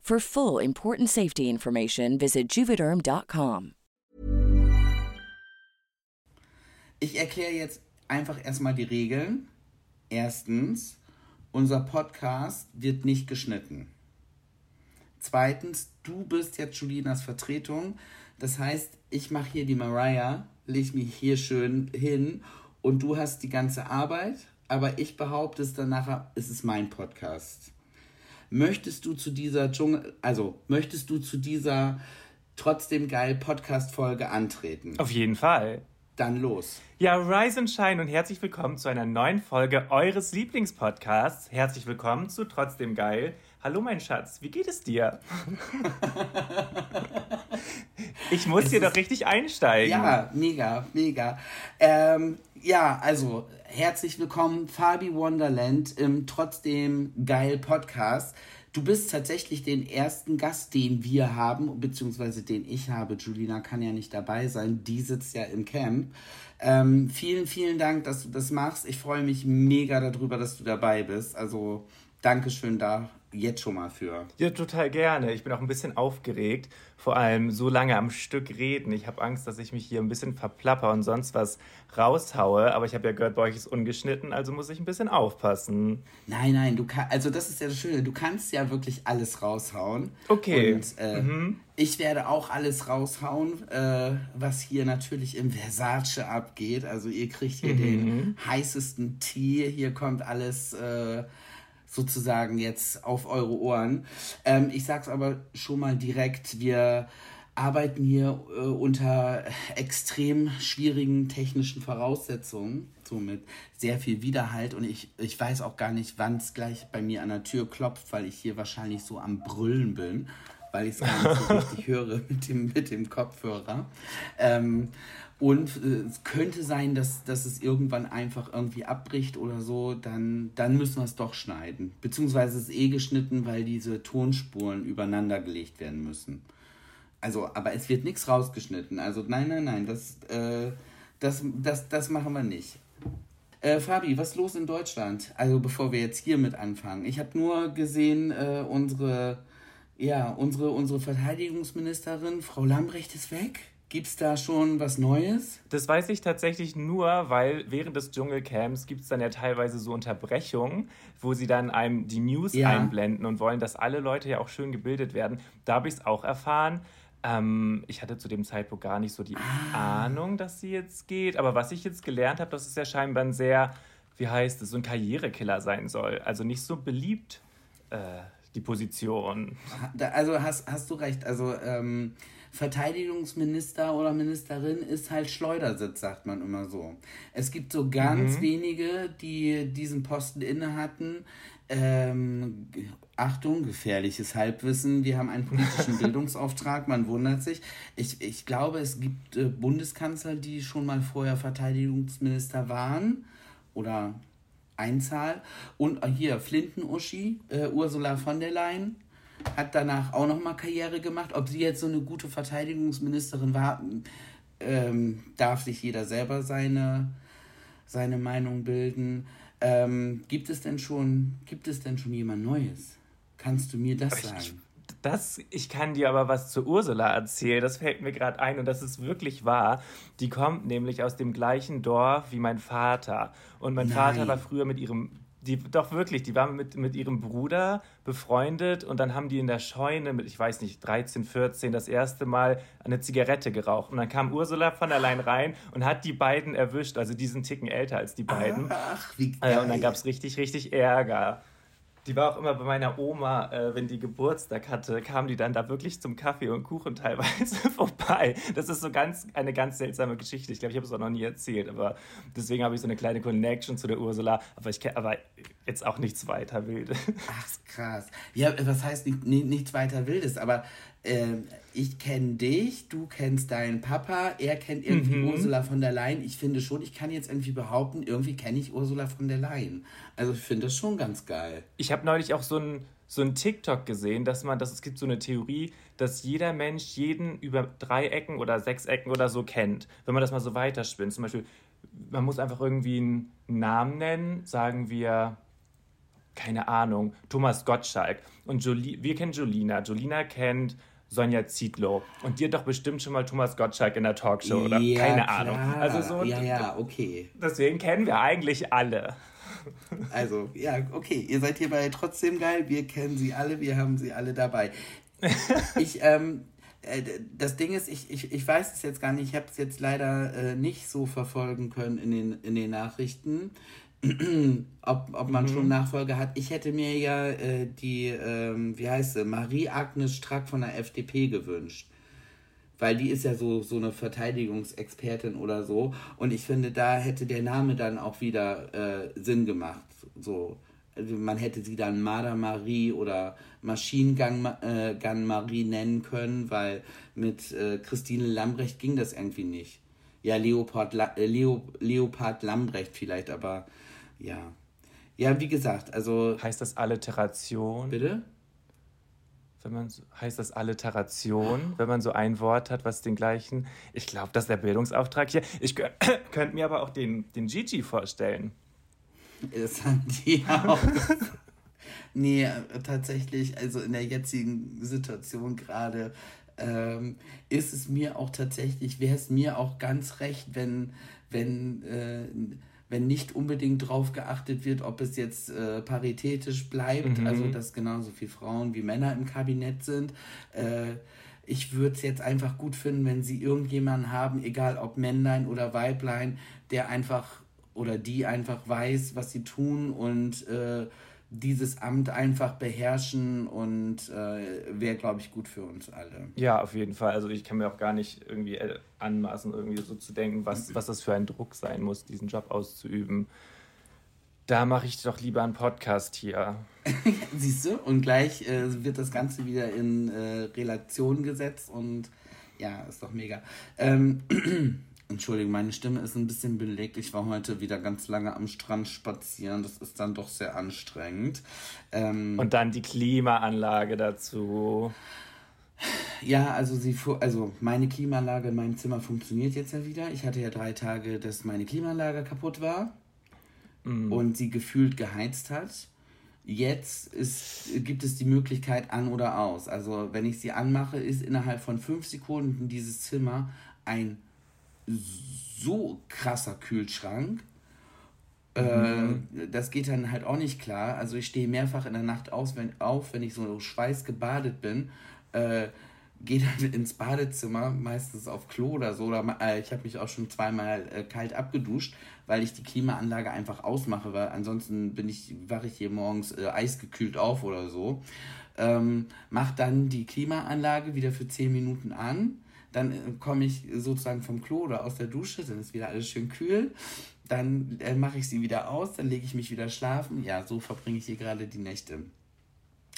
For full important safety information, visit juvederm.com. Ich erkläre jetzt einfach erstmal die Regeln. Erstens, unser Podcast wird nicht geschnitten. Zweitens, du bist jetzt Julinas Vertretung. Das heißt, ich mache hier die Mariah, lege mich hier schön hin und du hast die ganze Arbeit, aber ich behaupte es dann nachher, es ist mein Podcast. Möchtest du zu dieser Dschungel, also möchtest du zu dieser trotzdem geil Podcast-Folge antreten? Auf jeden Fall. Dann los. Ja, Rise and Shine und herzlich willkommen zu einer neuen Folge eures Lieblingspodcasts. Herzlich willkommen zu Trotzdem Geil. Hallo mein Schatz, wie geht es dir? ich muss Es hier doch richtig einsteigen. Ja, mega, mega. Ähm, ja, also herzlich willkommen, Fabi Wonderland im Trotzdem Geil Podcast. Du bist tatsächlich den ersten Gast, den wir haben, beziehungsweise den ich habe. Julina kann ja nicht dabei sein, die sitzt ja im Camp. Ähm, vielen, vielen Dank, dass du das machst. Ich freue mich mega darüber, dass du dabei bist. Also Dankeschön da jetzt schon mal für. Ja, total gerne. Ich bin auch ein bisschen aufgeregt. Vor allem so lange am Stück reden. Ich habe Angst, dass ich mich hier ein bisschen verplapper und sonst was raushaue. Aber ich habe ja gehört, bei euch ist ungeschnitten, also muss ich ein bisschen aufpassen. Nein, nein, du kannst, also das ist ja das Schöne, du kannst ja wirklich alles raushauen. Okay. Und äh, ich werde auch alles raushauen, äh, was hier natürlich im Versace abgeht. Also ihr kriegt hier den heißesten Tee, hier kommt alles äh, sozusagen jetzt auf eure Ohren. Ähm, ich sag's aber schon mal direkt, wir arbeiten hier äh, unter extrem schwierigen technischen Voraussetzungen, somit sehr viel Widerhalt und ich, ich weiß auch gar nicht, wann es gleich bei mir an der Tür klopft, weil ich hier wahrscheinlich so am Brüllen bin, weil ich es gar nicht so richtig höre mit dem, mit dem Kopfhörer. Ähm, und äh, es könnte sein, dass, dass es irgendwann einfach irgendwie abbricht oder so, dann, dann müssen wir es doch schneiden. Beziehungsweise es ist eh geschnitten, weil diese Tonspuren übereinander gelegt werden müssen. Also, aber es wird nichts rausgeschnitten. Also nein, nein, nein, das, äh, das, das, das machen wir nicht. Äh, Fabi, was ist los in Deutschland? Also bevor wir jetzt hier mit anfangen. Ich habe nur gesehen, äh, unsere, ja, unsere, unsere Verteidigungsministerin, Frau Lambrecht, ist weg. Gibt's da schon was Neues? Das weiß ich tatsächlich nur, weil während des Dschungelcamps gibt es dann ja teilweise so Unterbrechungen, wo sie dann einem die News Ja. einblenden und wollen, dass alle Leute ja auch schön gebildet werden. Da habe ich es auch erfahren. Ähm, ich hatte zu dem Zeitpunkt gar nicht so die Ahnung, dass sie jetzt geht. Aber was ich jetzt gelernt habe, dass es ja scheinbar ein sehr, wie heißt es, so ein Karrierekiller sein soll. Also nicht so beliebt, äh, die Position. Also hast, hast du recht. Also ähm, Verteidigungsminister oder Ministerin ist halt Schleudersitz, sagt man immer so. Es gibt so ganz wenige, die diesen Posten inne hatten. Ähm, Achtung, gefährliches Halbwissen. Wir haben einen politischen Bildungsauftrag, man wundert sich. Ich, ich glaube, es gibt äh, Bundeskanzler, die schon mal vorher Verteidigungsminister waren oder Einzahl. Und hier Flinten-Uschi, äh, Ursula von der Leyen, hat danach auch nochmal Karriere gemacht. Ob sie jetzt so eine gute Verteidigungsministerin war, ähm, darf sich jeder selber seine, seine Meinung bilden. Ähm, gibt es denn schon, gibt es denn schon jemand Neues? Kannst du mir das sagen? Ich, das, ich kann dir aber was zu Ursula erzählen, das fällt mir gerade ein und das ist wirklich wahr. Die kommt nämlich aus dem gleichen Dorf wie mein Vater. Und mein Nein. Vater war früher mit ihrem die, doch wirklich, die waren mit, mit ihrem Bruder befreundet und dann haben die in der Scheune mit, ich weiß nicht, 13, 14 das erste Mal eine Zigarette geraucht. Und dann kam Ursula von allein rein und hat die beiden erwischt, also diesen Ticken älter als die beiden. Ach, wie geil. Äh, und dann gab es richtig, richtig Ärger. Die war auch immer bei meiner Oma, äh, wenn die Geburtstag hatte, kam die dann da wirklich zum Kaffee und Kuchen teilweise vorbei. Das ist so ganz eine ganz seltsame Geschichte. Ich glaube, ich habe es auch noch nie erzählt, aber deswegen habe ich so eine kleine Connection zu der Ursula. Aber ich aber jetzt auch nichts weiter Wildes. Ach krass. Ja, was heißt nicht, nichts weiter Wildes? Aber äh, ich kenne dich, du kennst deinen Papa, er kennt irgendwie mhm. Ursula von der Leyen. Ich finde schon, ich kann jetzt irgendwie behaupten, irgendwie kenne ich Ursula von der Leyen. Also ich finde das schon ganz geil. Ich habe neulich auch so ein so ein TikTok gesehen, dass man, dass es gibt so eine Theorie, dass jeder Mensch jeden über drei Ecken oder sechs Ecken oder so kennt. Wenn man das mal so weiterspinnt. Zum Beispiel, man muss einfach irgendwie einen Namen nennen, sagen wir, keine Ahnung, Thomas Gottschalk. Und Jolie, wir kennen Jolina. Jolina kennt Sonja Zietlow. Und dir doch bestimmt schon mal Thomas Gottschalk in der Talkshow, oder? Ja, Keine klar. Ahnung. Also so, ja, ja, okay. Deswegen kennen wir eigentlich alle. Also, ja, okay. Ihr seid hierbei trotzdem geil. Wir kennen sie alle. Wir haben sie alle dabei. ich, ähm, äh, das Ding ist, ich, ich, ich weiß es jetzt gar nicht, ich habe es jetzt leider äh, nicht so verfolgen können in den, in den Nachrichten. ob, ob man mhm. schon Nachfolge hat. Ich hätte mir ja äh, die, ähm, wie heißt sie, Marie-Agnes Strack von der FDP gewünscht. Weil die ist ja so, so eine Verteidigungsexpertin oder so. Und ich finde, da hätte der Name dann auch wieder äh, Sinn gemacht. So. Also man hätte sie dann Marder Marie oder Machine Gun, äh, Gun Marie nennen können, weil mit äh, Christine Lambrecht ging das irgendwie nicht. Ja, Leopold, La äh, Leo, Leopard Lambrecht vielleicht, aber ja. Ja, wie gesagt, also. Heißt das Alliteration? Bitte? Wenn man so, heißt das Alliteration, wenn man so ein Wort hat, was den gleichen. Ich glaube, das ist der Bildungsauftrag hier. Ich könnte mir aber auch den, den Gigi vorstellen. Das haben die auch. nee, tatsächlich, also in der jetzigen Situation gerade ähm, ist es mir auch tatsächlich, wäre es mir auch ganz recht, wenn, wenn äh, wenn nicht unbedingt darauf geachtet wird, ob es jetzt äh, paritätisch bleibt, mhm. also dass genauso viele Frauen wie Männer im Kabinett sind. Äh, ich würde es jetzt einfach gut finden, wenn sie irgendjemanden haben, egal ob Männlein oder Weiblein, der einfach oder die einfach weiß, was sie tun und äh, dieses Amt einfach beherrschen und äh, wäre, glaube ich, gut für uns alle. Ja, auf jeden Fall. Also ich kann mir auch gar nicht irgendwie äh, anmaßen, irgendwie so zu denken, was, was das für ein Druck sein muss, diesen Job auszuüben. Da mache ich doch lieber einen Podcast hier. Siehst du? Und gleich äh, wird das Ganze wieder in äh, Relation gesetzt und ja, ist doch mega. Ähm, Entschuldigung, meine Stimme ist ein bisschen belegt. Ich war heute wieder ganz lange am Strand spazieren. Das ist dann doch sehr anstrengend. Ähm, Und dann die Klimaanlage dazu. Ja, also sie also meine Klimaanlage in meinem Zimmer funktioniert jetzt ja wieder. Ich hatte ja drei Tage, dass meine Klimaanlage kaputt war mm. und sie gefühlt geheizt hat. Jetzt ist, gibt es die Möglichkeit an oder aus. Also wenn ich sie anmache, ist innerhalb von fünf Sekunden dieses Zimmer ein so krasser Kühlschrank. Mhm. Äh, das geht dann halt auch nicht klar. Also ich stehe mehrfach in der Nacht aus, wenn, auf, wenn ich so schweißgebadet bin. Äh, gehe dann ins Badezimmer, meistens auf Klo oder so. Oder, äh, ich habe mich auch schon zweimal äh, kalt abgeduscht, weil ich die Klimaanlage einfach ausmache, weil ansonsten bin ich, wache ich hier morgens äh, eisgekühlt auf oder so. Ähm, mach dann die Klimaanlage wieder für 10 Minuten an dann äh, komme ich sozusagen vom Klo oder aus der Dusche, dann ist wieder alles schön kühl. Dann äh, mache ich sie wieder aus, dann lege ich mich wieder schlafen. Ja, so verbringe ich hier gerade die Nächte.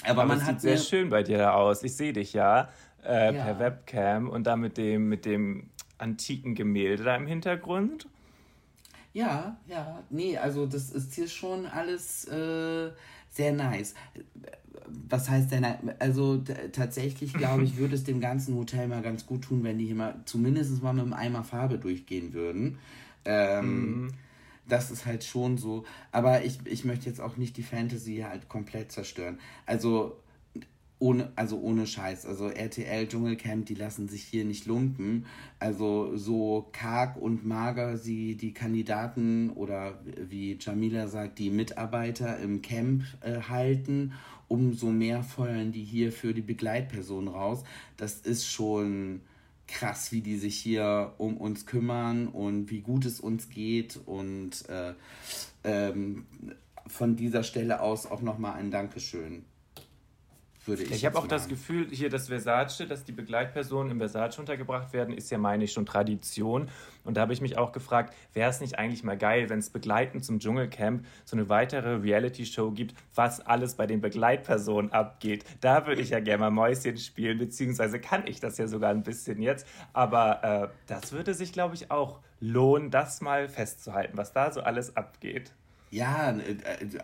Aber, Aber man das hat sieht sehr schön bei dir da aus. Ich sehe dich ja, äh, ja, per Webcam und da mit dem, mit dem antiken Gemälde da im Hintergrund. Ja, ja, nee, also das ist hier schon alles äh, sehr nice. Was heißt denn, also tatsächlich glaube ich, würde es dem ganzen Hotel mal ganz gut tun, wenn die hier mal zumindest mal mit einem Eimer Farbe durchgehen würden. Ähm, mhm. Das ist halt schon so. Aber ich, ich möchte jetzt auch nicht die Fantasy halt komplett zerstören. Also ohne, also ohne Scheiß. Also RTL Dschungelcamp, die lassen sich hier nicht lumpen. Also so karg und mager sie die Kandidaten oder wie Jamila sagt, die Mitarbeiter im Camp äh, halten, umso mehr feuern die hier für die Begleitperson raus. Das ist schon krass, wie die sich hier um uns kümmern und wie gut es uns geht. Und äh, ähm, von dieser Stelle aus auch nochmal ein Dankeschön würde ich. Ich habe auch das Gefühl, hier das Versace, dass die Begleitpersonen im Versace untergebracht werden, ist ja, meine ich, schon Tradition. Und da habe ich mich auch gefragt, wäre es nicht eigentlich mal geil, wenn es begleitend zum Dschungelcamp so eine weitere Reality-Show gibt, was alles bei den Begleitpersonen abgeht. Da würde ich ja gerne mal Mäuschen spielen, beziehungsweise kann ich das ja sogar ein bisschen jetzt. Aber äh, das würde sich, glaube ich, auch lohnen, das mal festzuhalten, was da so alles abgeht. Ja, äh,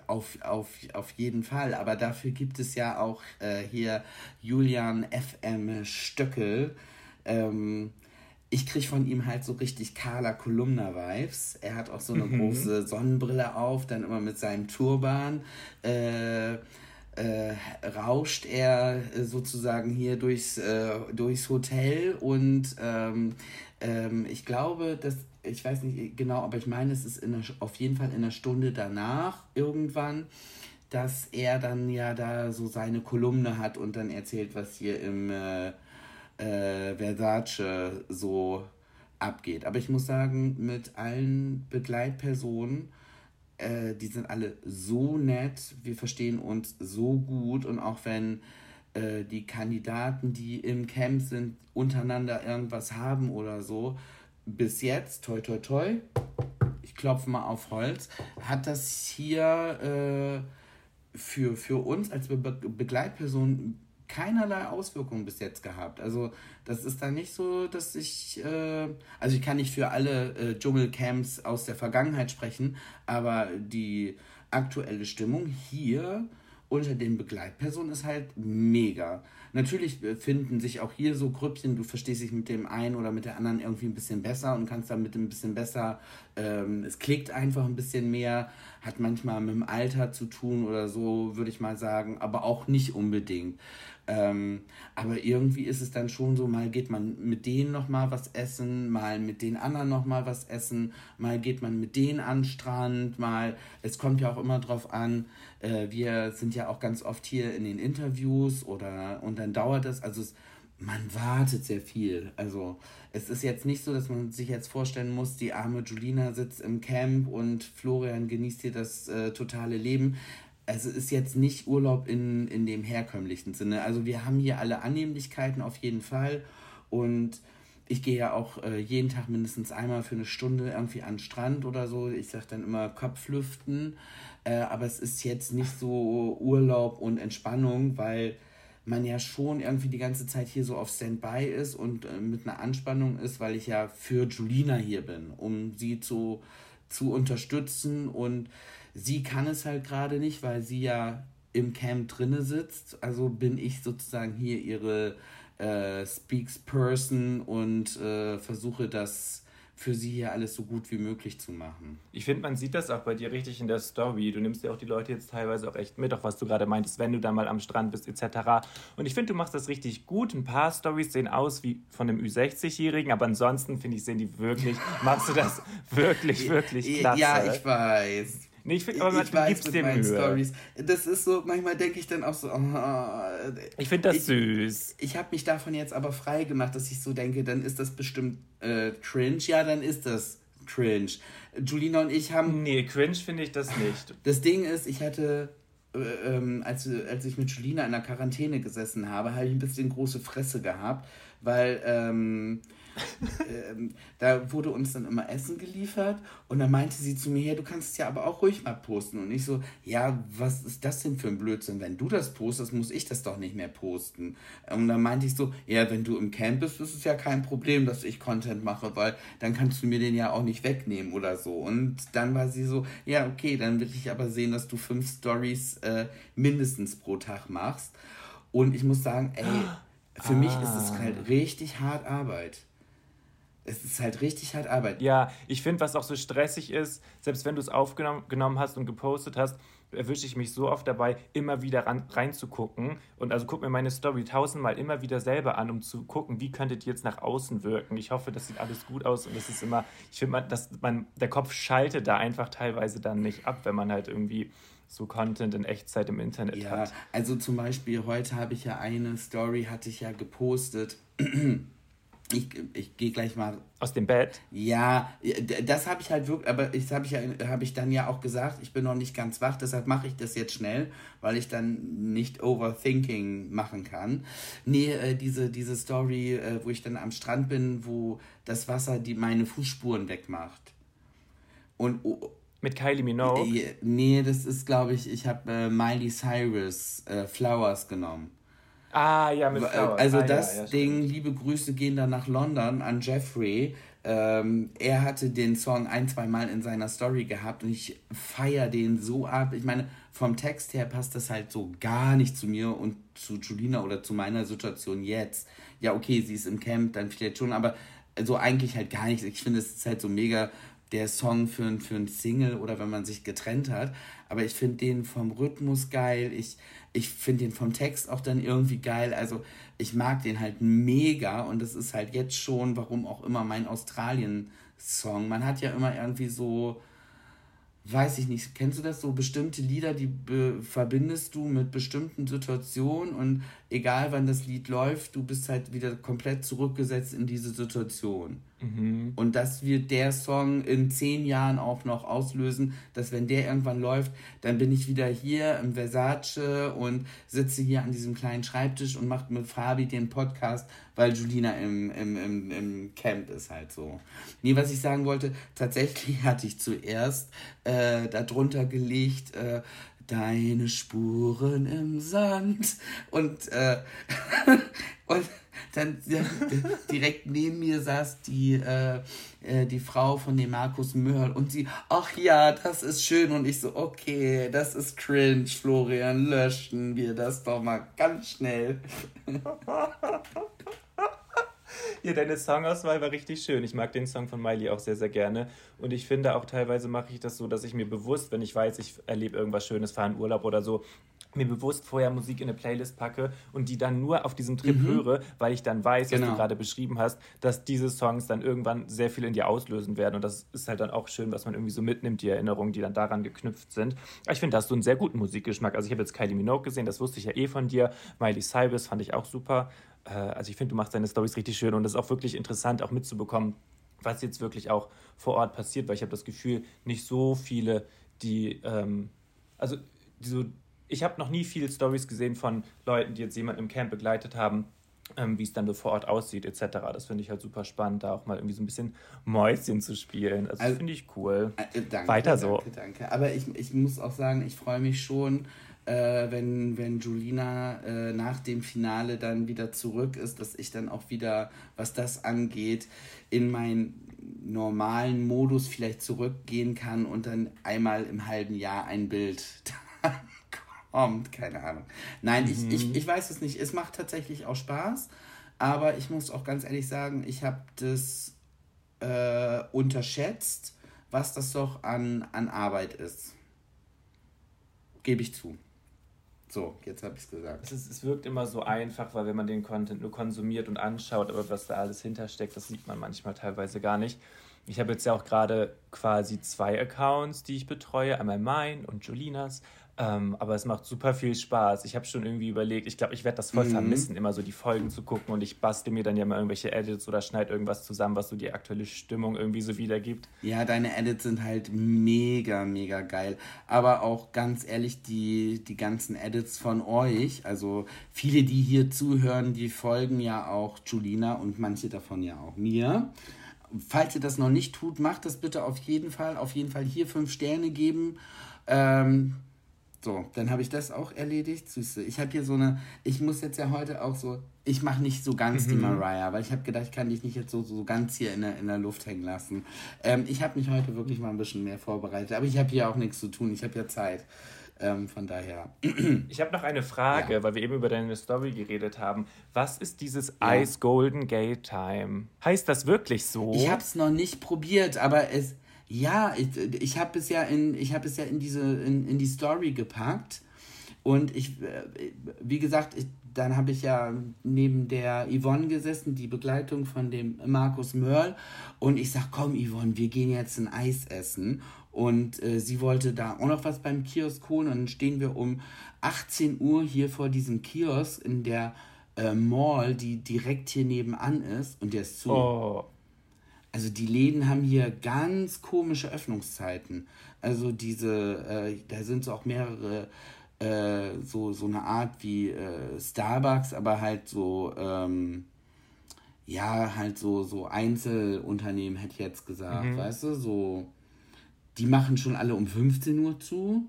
auf, auf, auf jeden Fall. Aber dafür gibt es ja auch äh, hier Julian FM Stöckel. Ähm, ich kriege von ihm halt so richtig Carla Kolumna-Vibes. Er hat auch so eine mhm. große Sonnenbrille auf, dann immer mit seinem Turban. Äh, äh, rauscht er sozusagen hier durchs, äh, durchs Hotel und ähm, ähm, ich glaube, dass ich weiß nicht genau, aber ich meine, es ist in der, auf jeden Fall in der Stunde danach irgendwann, dass er dann ja da so seine Kolumne hat und dann erzählt, was hier im äh, äh, Versace so abgeht. Aber ich muss sagen, mit allen Begleitpersonen, äh, die sind alle so nett, wir verstehen uns so gut und auch wenn äh, die Kandidaten, die im Camp sind, untereinander irgendwas haben oder so, bis jetzt, toi toi toi, ich klopfe mal auf Holz, hat das hier äh, für, für uns als Be Begleitperson keinerlei Auswirkungen bis jetzt gehabt. Also das ist dann nicht so, dass ich, äh, also ich kann nicht für alle äh, Dschungelcamps aus der Vergangenheit sprechen, aber die aktuelle Stimmung hier unter den Begleitpersonen ist halt mega. Natürlich finden sich auch hier so Grüppchen, du verstehst dich mit dem einen oder mit der anderen irgendwie ein bisschen besser und kannst damit ein bisschen besser, ähm, es klickt einfach ein bisschen mehr, hat manchmal mit dem Alter zu tun oder so, würde ich mal sagen, aber auch nicht unbedingt. Ähm, aber irgendwie ist es dann schon so, mal geht man mit denen nochmal was essen, mal mit den anderen nochmal was essen, mal geht man mit denen an den Strand, mal, es kommt ja auch immer drauf an, äh, wir sind ja auch ganz oft hier in den Interviews oder und dann dauert es, also es, man wartet sehr viel. Also es ist jetzt nicht so, dass man sich jetzt vorstellen muss, die arme Julina sitzt im Camp und Florian genießt hier das äh, totale Leben also ist jetzt nicht Urlaub in, in dem herkömmlichen Sinne. Also wir haben hier alle Annehmlichkeiten auf jeden Fall und ich gehe ja auch äh, jeden Tag mindestens einmal für eine Stunde irgendwie an den Strand oder so. Ich sage dann immer Kopflüften, äh, aber es ist jetzt nicht so Urlaub und Entspannung, weil man ja schon irgendwie die ganze Zeit hier so auf Standby ist und äh, mit einer Anspannung ist, weil ich ja für Julina hier bin, um sie zu, zu unterstützen und Sie kann es halt gerade nicht, weil sie ja im Camp drinne sitzt. Also bin ich sozusagen hier ihre äh, Speaksperson und äh, versuche das für sie hier alles so gut wie möglich zu machen. Ich finde, man sieht das auch bei dir richtig in der Story. Du nimmst ja auch die Leute jetzt teilweise auch echt mit, auch was du gerade meintest, wenn du da mal am Strand bist etc. Und ich finde, du machst das richtig gut. Ein paar Stories sehen aus wie von einem Ü60-Jährigen, aber ansonsten finde ich, sehen die wirklich, machst du das wirklich, wirklich klasse. Ja, ich weiß. Nee, ich finde, aber man, ich weiß mit meinen Stories. Das ist so, manchmal denke ich dann auch so, oh, ich finde das ich, süß. Ich habe mich davon jetzt aber frei gemacht, dass ich so denke, dann ist das bestimmt äh, cringe. Ja, dann ist das cringe. Julina und ich haben. Nee, cringe finde ich das nicht. Das Ding ist, ich hatte äh, ähm, als, als ich mit Julina in der Quarantäne gesessen habe, habe ich ein bisschen große Fresse gehabt, weil ähm, ähm, da wurde uns dann immer Essen geliefert und dann meinte sie zu mir, ja, du kannst es ja aber auch ruhig mal posten. Und ich so, ja, was ist das denn für ein Blödsinn? Wenn du das postest, muss ich das doch nicht mehr posten. Und dann meinte ich so, ja, wenn du im Camp bist, ist es ja kein Problem, dass ich Content mache, weil dann kannst du mir den ja auch nicht wegnehmen oder so. Und dann war sie so, ja, okay, dann will ich aber sehen, dass du fünf Stories äh, mindestens pro Tag machst. Und ich muss sagen, ey, für ah. mich ist es halt ah. richtig hart Arbeit es ist halt richtig hart Arbeit. Ja, ich finde, was auch so stressig ist, selbst wenn du es aufgenommen hast und gepostet hast, erwische ich mich so oft dabei, immer wieder ran, reinzugucken. Und also guck mir meine Story tausendmal immer wieder selber an, um zu gucken, wie könnte die jetzt nach außen wirken. Ich hoffe, das sieht alles gut aus und das ist immer, ich finde, dass man, der Kopf schaltet da einfach teilweise dann nicht ab, wenn man halt irgendwie so Content in Echtzeit im Internet ja, hat. Also zum Beispiel heute habe ich ja eine Story, hatte ich ja gepostet. Ich, ich gehe gleich mal. Aus dem Bett? Ja, das habe ich halt wirklich, aber das habe ich, ja, hab ich dann ja auch gesagt, ich bin noch nicht ganz wach, deshalb mache ich das jetzt schnell, weil ich dann nicht Overthinking machen kann. Nee, äh, diese, diese Story, äh, wo ich dann am Strand bin, wo das Wasser die meine Fußspuren wegmacht. Und. Oh, mit Kylie Minogue? Nee, das ist, glaube ich, ich habe äh, Miley Cyrus äh, Flowers genommen. Ah, ja, mit Flowers. Also ah, das ja, ja, Ding, liebe Grüße gehen dann nach London an Jeffrey. Ähm, er hatte den Song ein, zwei Mal in seiner Story gehabt und ich feiere den so ab. Ich meine, vom Text her passt das halt so gar nicht zu mir und zu Julina oder zu meiner Situation jetzt. Ja, okay, sie ist im Camp, dann vielleicht schon, aber so eigentlich halt gar nicht. Ich finde, es ist halt so mega der Song für, für ein Single oder wenn man sich getrennt hat. Aber ich finde den vom Rhythmus geil. Ich, ich finde den vom Text auch dann irgendwie geil. Also ich mag den halt mega und das ist halt jetzt schon, warum auch immer, mein Australien-Song. Man hat ja immer irgendwie so weiß ich nicht, kennst du das so bestimmte Lieder, die verbindest du mit bestimmten Situationen und egal wann das Lied läuft, du bist halt wieder komplett zurückgesetzt in diese Situation. Mhm. Und das wird der Song in zehn Jahren auch noch auslösen, dass wenn der irgendwann läuft, dann bin ich wieder hier im Versace und sitze hier an diesem kleinen Schreibtisch und mache mit Fabi den Podcast, weil Julina im, im, im, im Camp ist halt so. Nee, was ich sagen wollte, tatsächlich hatte ich zuerst äh, darunter gelegt, äh, deine Spuren im Sand und, äh, und dann ja, direkt neben mir saß die, äh, äh, die Frau von dem Markus Mörl und sie, ach ja, das ist schön. Und ich so, okay, das ist cringe, Florian, löschen wir das doch mal ganz schnell. Ja, deine Songauswahl war richtig schön. Ich mag den Song von Miley auch sehr, sehr gerne. Und ich finde auch teilweise mache ich das so, dass ich mir bewusst, wenn ich weiß, ich erlebe irgendwas Schönes, fahre in Urlaub oder so, mir bewusst vorher Musik in eine Playlist packe und die dann nur auf diesem Trip mhm. höre, weil ich dann weiß, genau. was du genau. gerade beschrieben hast, dass diese Songs dann irgendwann sehr viel in dir auslösen werden. Und das ist halt dann auch schön, was man irgendwie so mitnimmt, die Erinnerungen, die dann daran geknüpft sind. Aber ich finde, da hast du einen sehr guten Musikgeschmack. Also ich habe jetzt Kylie Minogue gesehen, das wusste ich ja eh von dir. Miley Cyrus fand ich auch super. Äh, also ich finde, du machst deine Stories richtig schön und es ist auch wirklich interessant, auch mitzubekommen, was jetzt wirklich auch vor Ort passiert, weil ich habe das Gefühl, nicht so viele, die, ähm, also so, ich habe noch nie viele Stories gesehen von Leuten, die jetzt jemanden im Camp begleitet haben, ähm, wie es dann so vor Ort aussieht, etc. Das finde ich halt super spannend, da auch mal irgendwie so ein bisschen Mäuschen zu spielen. Also, also finde ich cool. Äh, danke, Weiter so. Danke, danke. Aber ich, ich muss auch sagen, ich freue mich schon, äh, wenn, wenn Julina äh, nach dem Finale dann wieder zurück ist, dass ich dann auch wieder, was das angeht, in meinen normalen Modus vielleicht zurückgehen kann und dann einmal im halben Jahr ein Bild kommt. Keine Ahnung. Nein, mhm. ich, ich, mhm. ich weiß es nicht. Es macht tatsächlich auch Spaß, aber ich muss auch ganz ehrlich sagen, ich habe das äh, unterschätzt, was das doch an, an Arbeit ist. Gebe ich zu. So, jetzt habe ich es gesagt. Es, wirkt immer so einfach, weil wenn man den Content nur konsumiert und anschaut, aber was da alles hintersteckt, das sieht man manchmal teilweise gar nicht. Ich habe jetzt ja auch gerade quasi zwei Accounts, die ich betreue, einmal mein und Julinas. Ähm, aber es macht super viel Spaß. Ich habe schon irgendwie überlegt, ich glaube, ich werde das voll Mhm. vermissen, immer so die Folgen zu gucken und ich bastel mir dann ja mal irgendwelche Edits oder schneide irgendwas zusammen, was so die aktuelle Stimmung irgendwie so wiedergibt. Ja, deine Edits sind halt mega, mega geil. Aber auch ganz ehrlich, die, die ganzen Edits von euch, also viele, die hier zuhören, die folgen ja auch Julina und manche davon ja auch mir. Falls ihr das noch nicht tut, macht das bitte auf jeden Fall. Auf jeden Fall hier fünf Sterne geben. Ähm, so, dann habe ich das auch erledigt. Süße. Ich habe hier so eine, ich muss jetzt ja heute auch so, ich mache nicht so ganz die Mariah, weil ich habe gedacht, ich kann dich nicht jetzt so, so ganz hier in der, in der Luft hängen lassen. Ähm, ich habe mich heute wirklich mal ein bisschen mehr vorbereitet, aber ich habe hier auch nichts zu tun, ich habe ja Zeit. Ähm, von daher. Ich habe noch eine Frage, Ja. weil wir eben über deine Story geredet haben. Was ist dieses Ice Golden Gate Time? Heißt das wirklich so? Ich habe es noch nicht probiert, aber es, ja, ich, ich habe es ja in, ich habe es ja in diese, in, in die Story gepackt. Und ich, äh, wie gesagt, ich, dann habe ich ja neben der Yvonne gesessen, die Begleitung von dem Markus Mörl. Und ich sag, komm Yvonne, wir gehen jetzt ein Eis essen. Und äh, sie wollte da auch noch was beim Kiosk holen. Und dann stehen wir um 18 Uhr hier vor diesem Kiosk in der äh, Mall, die direkt hier nebenan ist. Und der ist zu. oh, Also die Läden haben hier ganz komische Öffnungszeiten. Also diese, äh, da sind so auch mehrere, äh, so, so eine Art wie äh, Starbucks, aber halt so, ähm, ja, halt so, so Einzelunternehmen, hätte ich jetzt gesagt, weißt du, so, die machen schon alle um 15 Uhr zu.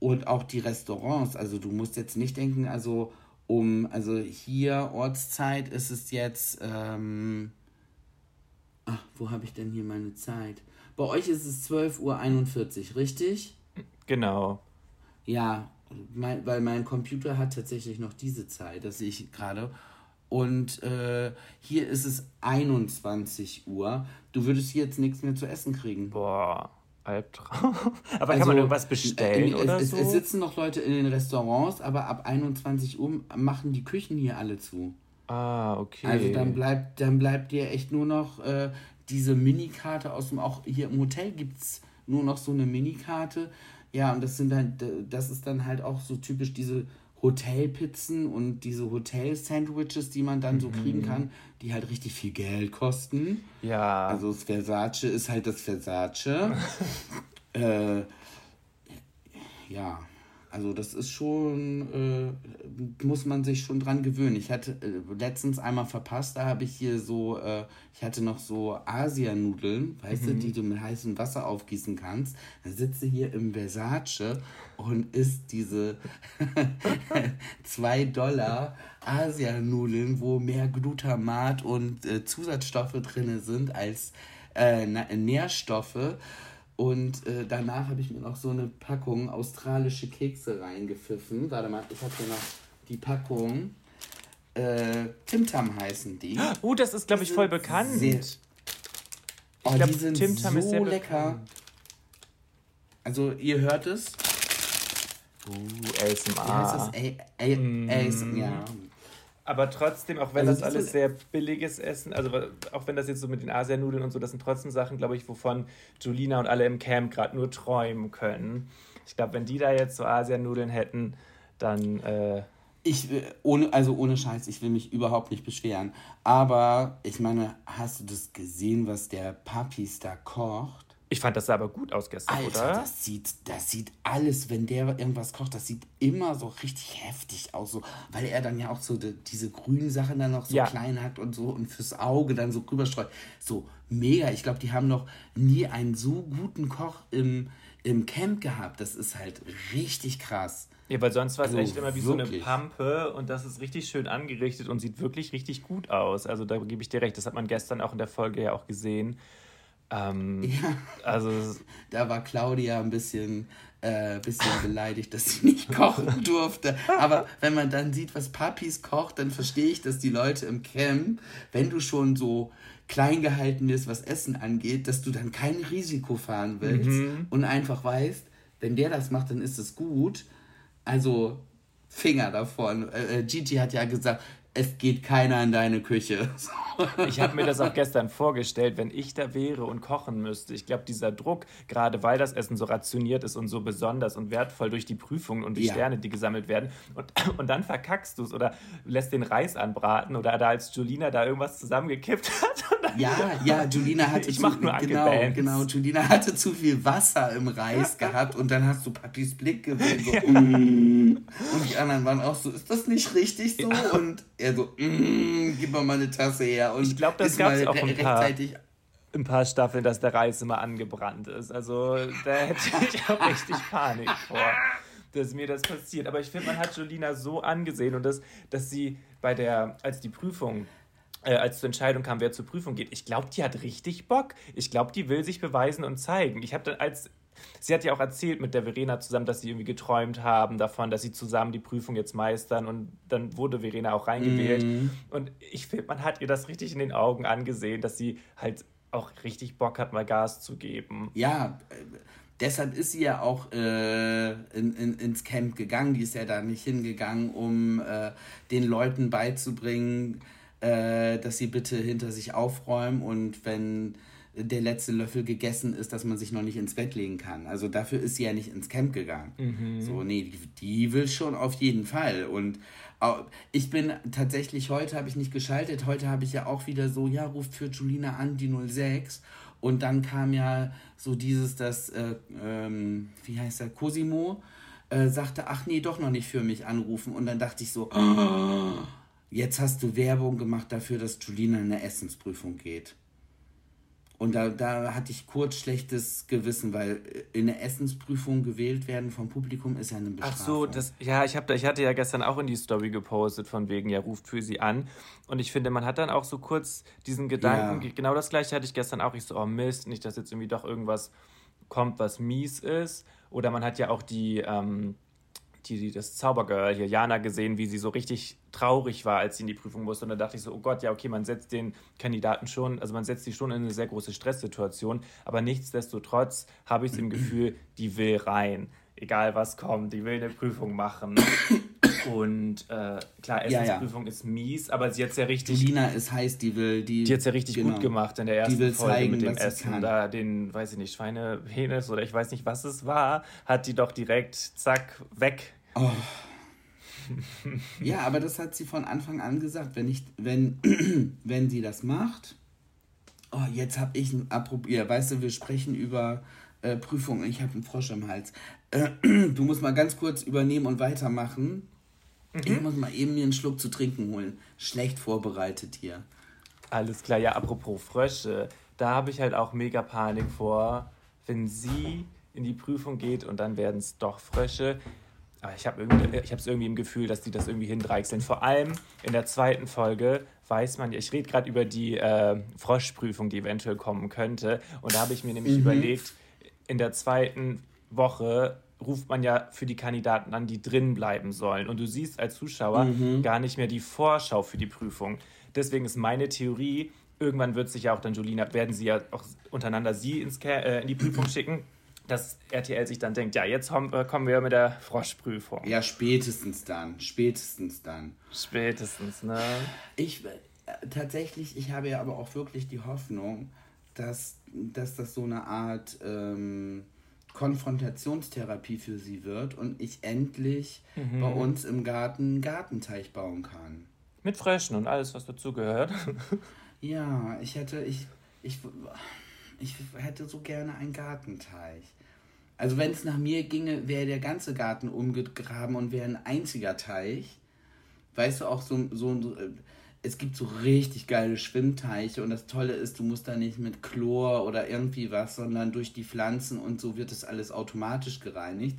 Und auch die Restaurants, also du musst jetzt nicht denken, also um, also hier Ortszeit ist es jetzt, ähm, wo habe ich denn hier meine Zeit? Bei euch ist es 12.41 Uhr, richtig? genau. Ja, mein, weil mein Computer hat tatsächlich noch diese Zeit, das sehe ich gerade. Und äh, hier ist es 21 Uhr. Du würdest hier jetzt nichts mehr zu essen kriegen. Boah, Albtraum. Aber kann Also, man irgendwas bestellen äh, oder es, so? es, es sitzen noch Leute in den Restaurants, aber ab 21 Uhr machen die Küchen hier alle zu. ah, okay. Also dann bleibt, dann bleibt dir echt nur noch äh, diese Minikarte aus dem, auch hier im Hotel gibt es nur noch so eine Minikarte. Ja, und das sind dann, das ist dann halt auch so typisch diese Hotelpizzen und diese Hotel-Sandwiches, die man dann so kriegen kann, die halt richtig viel Geld kosten. ja. Also das Versace ist halt das Versace. äh, ja, also das ist schon, äh, muss man sich schon dran gewöhnen. Ich hatte äh, letztens einmal verpasst, da habe ich hier so, äh, ich hatte noch so Asianudeln, weißt du, die du mit heißem Wasser aufgießen kannst. Da sitze hier im Versace und isst diese 2 Dollar Asianudeln, wo mehr Glutamat und äh, Zusatzstoffe drin sind als äh, Nährstoffe. Und äh, danach habe ich mir noch so eine Packung australische Kekse reingepfiffen. Warte mal, ich habe hier noch die Packung. Äh, Tim Tam heißen die. uh, das ist, glaube ich, voll bekannt. Sehr- Oh, glaub, die sind Tim Tam so ist sehr lecker. bekannt. Also ihr hört es. Uh, Wie heißt das? ASMR. A, A, A, ja. Aber trotzdem, auch wenn Also das alles sehr billiges Essen, also auch wenn das jetzt so mit den Asianudeln und so, das sind trotzdem Sachen, glaube ich, wovon Julina und alle im Camp gerade nur träumen können. Ich glaube, wenn die da jetzt so Asianudeln hätten, dann äh, Ich will, ohne, also ohne Scheiß, ich will mich überhaupt nicht beschweren. Aber ich meine, hast du das gesehen, was der Papis da kocht? Ich fand das sah aber gut aus gestern, Alter, oder? das sieht, das sieht alles, wenn der irgendwas kocht, das sieht immer so richtig heftig aus, so, weil er dann ja auch so die, diese grünen Sachen dann noch so Ja. klein hat und so und fürs Auge dann so rüberstreut. So mega. Ich glaube, die haben noch nie einen so guten Koch im, im Camp gehabt. Das ist halt richtig krass. Ja, weil sonst war es Also echt immer wie so eine wirklich. Pampe und das ist richtig schön angerichtet und sieht wirklich richtig gut aus. Also da gebe ich dir recht, das hat man gestern auch in der Folge ja auch gesehen. Ähm, Also Da war Claudia ein bisschen, äh, bisschen beleidigt, dass sie nicht kochen durfte. Aber wenn man dann sieht, was Papis kocht, dann verstehe ich, dass die Leute im Camp, wenn du schon so klein gehalten bist, was Essen angeht, dass du dann kein Risiko fahren willst und einfach weißt, wenn der das macht, dann ist es gut. Also Finger davon. Äh, äh, Gigi hat ja gesagt, es geht keiner in deine Küche. Ich habe mir das auch gestern vorgestellt, wenn ich da wäre und kochen müsste. Ich glaube, dieser Druck, gerade weil das Essen so rationiert ist und so besonders und wertvoll durch die Prüfungen und die ja. Sterne, die gesammelt werden, und, und dann verkackst du es oder lässt den Reis anbraten oder da als Julina da irgendwas zusammengekippt hat. ja, ja, Julina hatte ich zu, mach nur genau, genau, Julina hatte zu viel Wasser im Reis gehabt und dann hast du Papis Blick gesehen, so, ja. mm. und die anderen waren auch so, ist das nicht richtig so? Ja. Und er so, mm, gib mal eine Tasse her her. Und ich glaube, das gab es auch ein paar, ein paar Staffeln, dass der Reis immer angebrannt ist. Also da hätte ich auch richtig Panik vor, dass mir das passiert. Aber ich finde, man hat Jolina so angesehen und das, dass sie bei der, als die Prüfung äh, als zur Entscheidung kam, wer zur Prüfung geht. Ich glaube, die hat richtig Bock. Ich glaube, die will sich beweisen und zeigen. Ich habe dann als Sie hat ja auch erzählt mit der Verena zusammen, dass sie irgendwie geträumt haben davon, dass sie zusammen die Prüfung jetzt meistern und dann wurde Verena auch reingewählt. Mm. Und ich finde, man hat ihr das richtig in den Augen angesehen, dass sie halt auch richtig Bock hat, mal Gas zu geben. Ja, äh, deshalb ist sie ja auch äh, in, in, ins Camp gegangen. Die ist ja da nicht hingegangen, um äh, den Leuten beizubringen, äh, dass sie bitte hinter sich aufräumen und wenn der letzte Löffel gegessen ist, dass man sich noch nicht ins Bett legen kann. Also dafür ist sie ja nicht ins Camp gegangen. Mhm. So, nee, die, die, will schon auf jeden Fall. Und ich bin tatsächlich, heute habe ich nicht geschaltet, heute habe ich ja auch wieder so, ja, ruft für Julina an, die 06. Und dann kam ja so dieses, das, äh, ähm, wie heißt er, Cosimo, äh, sagte, ach nee, doch noch nicht für mich anrufen. Und dann dachte ich so, oh, jetzt hast du Werbung gemacht dafür, dass Julina in eine Essensprüfung geht. Und da, da hatte ich kurz schlechtes Gewissen, weil in der Essensprüfung gewählt werden vom Publikum ist ja eine Bestrafung. Ach so, das, ja, ich, hab, ich hatte ja gestern auch in die Story gepostet von wegen, ja, ruft für sie an. Und ich finde, man hat dann auch so kurz diesen Gedanken, ja. genau das gleiche hatte ich gestern auch. Ich so, oh Mist, nicht, dass jetzt irgendwie doch irgendwas kommt, was mies ist. Oder man hat ja auch die, ähm, die, die, das Zaubergirl hier, Jana, gesehen, wie sie so richtig traurig war, als sie in die Prüfung musste. Und da dachte ich so, oh Gott, ja, okay, man setzt den Kandidaten schon, also man setzt sie schon in eine sehr große Stresssituation. Aber nichtsdestotrotz habe ich im Gefühl, die will rein. Egal was kommt, die will eine Prüfung machen. Und äh, klar, Essensprüfung ja, ja. ist mies, aber sie hat es ja richtig. Julina ist heiß, die will. Die, die hat es ja richtig genau. gut gemacht in der ersten die will Folge zeigen, mit dem Essen. Da den, weiß ich nicht, Schweinepenis oder ich weiß nicht, was es war, hat die doch direkt, zack, weg. Oh. ja, aber das hat sie von Anfang an gesagt. Wenn, ich, wenn, wenn sie das macht. Oh, jetzt habe ich ein Approbier. Weißt du, wir sprechen über äh, Prüfungen. Ich habe einen Frosch im Hals. Äh, du musst mal ganz kurz übernehmen und weitermachen. Mhm. Ich muss mal eben mir einen Schluck zu trinken holen. Schlecht vorbereitet hier. Alles klar, ja, apropos Frösche, da habe ich halt auch mega Panik vor, wenn sie in die Prüfung geht und dann werden es doch Frösche. Aber ich habe es irgendwie im Gefühl, dass die das irgendwie hindreichseln. Vor allem in der zweiten Folge weiß man ja, ich rede gerade über die äh, Froschprüfung, die eventuell kommen könnte. Und da habe ich mir nämlich mhm. überlegt, in der zweiten Woche ruft man ja für die Kandidaten an, die drin bleiben sollen. Und du siehst als Zuschauer mhm. gar nicht mehr die Vorschau für die Prüfung. Deswegen ist meine Theorie, irgendwann wird sich ja auch dann Julina, werden sie ja auch untereinander sie ins, äh, in die Prüfung schicken, dass RTL sich dann denkt, ja, jetzt kommen, äh, kommen wir mit der Froschprüfung. Ja, spätestens dann. Spätestens dann. Spätestens, ne? Ich, äh, tatsächlich, ich habe ja aber auch wirklich die Hoffnung, dass, dass das so eine Art... Ähm, Konfrontationstherapie für sie wird und ich endlich mhm. bei uns im Garten einen Gartenteich bauen kann. Mit Fröschen und alles, was dazugehört. ja, ich hätte, ich, ich, ich hätte so gerne einen Gartenteich. Also wenn es nach mir ginge, wäre der ganze Garten umgegraben und wäre ein einziger Teich. Weißt du, auch so, so es gibt so richtig geile Schwimmteiche und das Tolle ist, du musst da nicht mit Chlor oder irgendwie was, sondern durch die Pflanzen und so wird das alles automatisch gereinigt.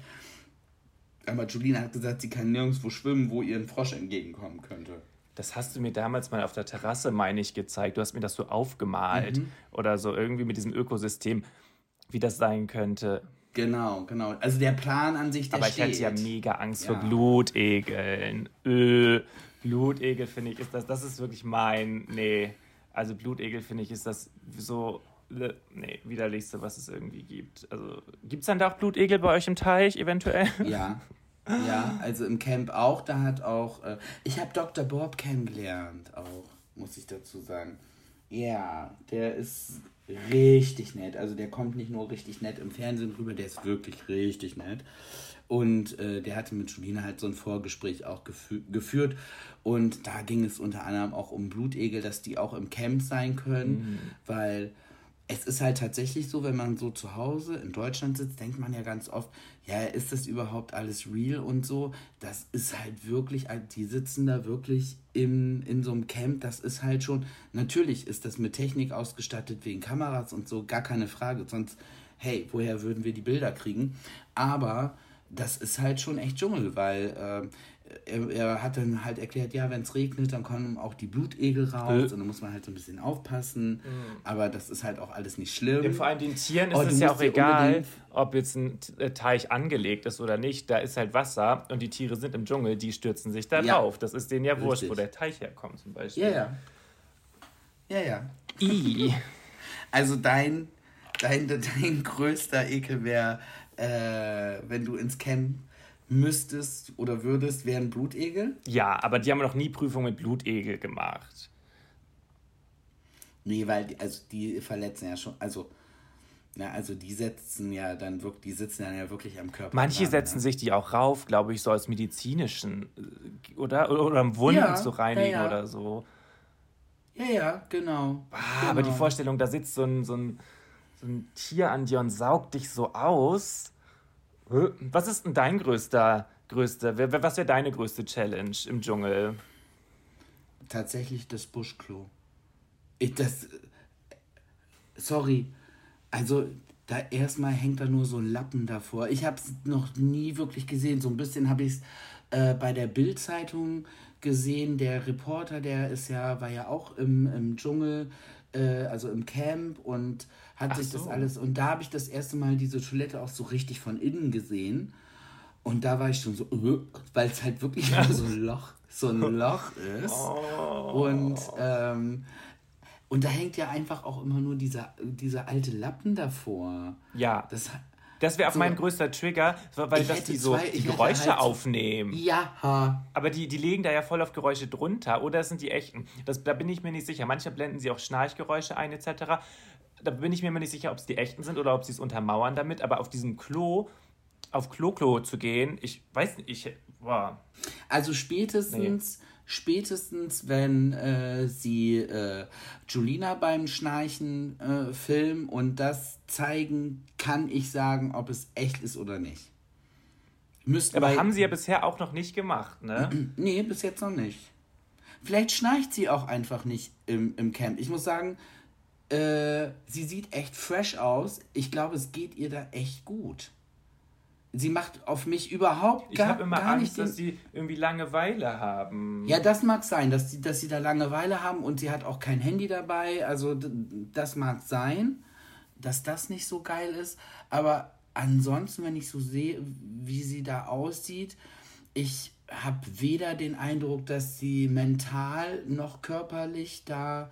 Aber Julina hat gesagt, sie kann nirgendwo schwimmen, wo ihr ein Frosch entgegenkommen könnte. Das hast du mir damals mal auf der Terrasse, meine ich, gezeigt. Du hast mir das so aufgemalt mhm. oder so irgendwie mit diesem Ökosystem, wie das sein könnte. Genau, genau. Also der Plan an sich, der Aber ich steht. hatte ja mega Angst ja. vor Blutegeln. Öh. Blutegel finde ich, ist das, das ist wirklich mein, nee. Also Blutegel finde ich, ist das so, äh, nee, widerlichste, was es irgendwie gibt. Also gibt es dann da auch Blutegel bei euch im Teich eventuell? Ja, Ja, also im Camp auch. Da hat auch. Äh, ich habe Dr. Bob kennengelernt, auch, muss ich dazu sagen. Ja, der ist richtig nett. Also der kommt nicht nur richtig nett im Fernsehen rüber, der ist wirklich richtig nett. Und äh, der hatte mit Julina halt so ein Vorgespräch auch gefü geführt. Und da ging es unter anderem auch um Blutegel, dass die auch im Camp sein können, mhm. weil es ist halt tatsächlich so, wenn man so zu Hause in Deutschland sitzt, denkt man ja ganz oft, ja, ist das überhaupt alles real und so? Das ist halt wirklich, die sitzen da wirklich in, in so einem Camp, das ist halt schon, natürlich ist das mit Technik ausgestattet wegen Kameras und so, gar keine Frage, sonst, hey, woher würden wir die Bilder kriegen? Aber das ist halt schon echt Dschungel, weil äh, er, er, hat dann halt erklärt, ja, wenn es regnet, dann kommen auch die Blutegel raus äh. und dann muss man halt so ein bisschen aufpassen. Mhm. Aber das ist halt auch alles nicht schlimm. Ja, vor allem den Tieren ist oh, es ja auch egal, ob jetzt ein äh, Teich angelegt ist oder nicht. Da ist halt Wasser und die Tiere sind im Dschungel, die stürzen sich da ja. drauf. Das ist denen ja wurscht, wo der Teich herkommt zum Beispiel. Ja, ja. Ja, ja. I. Also dein, dein, dein größter Ekel wäre, äh, wenn du ins Camp müsstest oder würdest, wären Blutegel? Ja, aber die haben noch nie Prüfung mit Blutegel gemacht. Nee, weil die, also die verletzen ja schon, also na, also die setzen ja dann wirklich, die sitzen dann ja wirklich am Körper. Manche dran, setzen ne? sich die auch rauf, glaube ich, so als medizinischen, äh, oder? Oder, oder um Wunden ja, zu reinigen ja, ja. oder so. Ja, ja, genau, ah, genau. Aber die Vorstellung, da sitzt so ein, so, ein, ein Tier an dir und saugt dich so aus. Was ist denn dein größter, größter, was wäre deine größte Challenge im Dschungel? Tatsächlich das Buschklo. Ich, das, sorry, also da erstmal hängt da nur so ein Lappen davor. Ich habe es noch nie wirklich gesehen. So ein bisschen habe ich es äh, bei der Bild-Zeitung gesehen. Der Reporter, der ist ja, war ja auch im, im Dschungel, äh, also im Camp und hat Ach sich so. das alles. Und da habe ich das erste Mal diese Toilette auch so richtig von innen gesehen. Und da war ich schon so, uh, weil es halt wirklich so ein Loch, so ein Loch ist. Oh. Und, ähm, und da hängt ja einfach auch immer nur dieser, dieser alte Lappen davor. Ja. Das, das wäre auch so, mein größter Trigger, weil das die so zwei, die Geräusche halt aufnehmen. ja. Aber die, die legen da ja voll auf Geräusche drunter oder sind die echten? Das, da bin ich mir nicht sicher. Manche blenden sie auch Schnarchgeräusche ein etc da bin ich mir immer nicht sicher, ob es die echten sind oder ob sie es untermauern damit, aber auf diesem Klo, auf Klo-Klo zu gehen, ich weiß nicht, ich, boah. Also spätestens, nee. spätestens, wenn äh, sie äh, Julina beim Schnarchen äh, filmen und das zeigen, kann ich sagen, ob es echt ist oder nicht. Müssten aber haben sie ja bisher auch noch nicht gemacht, ne? nee, bis jetzt noch nicht. Vielleicht schnarcht sie auch einfach nicht im, im Camp. Ich muss sagen, äh, sie sieht echt fresh aus. Ich glaube, es geht ihr da echt gut. Sie macht auf mich überhaupt gar, ich habe immer gar Angst, nicht. dass sie irgendwie Langeweile haben. Ja, das mag sein, dass sie, dass sie da Langeweile haben und sie hat auch kein Handy dabei. Also, das mag sein, dass das nicht so geil ist. Aber ansonsten, wenn ich so sehe, wie sie da aussieht, ich habe weder den Eindruck, dass sie mental noch körperlich da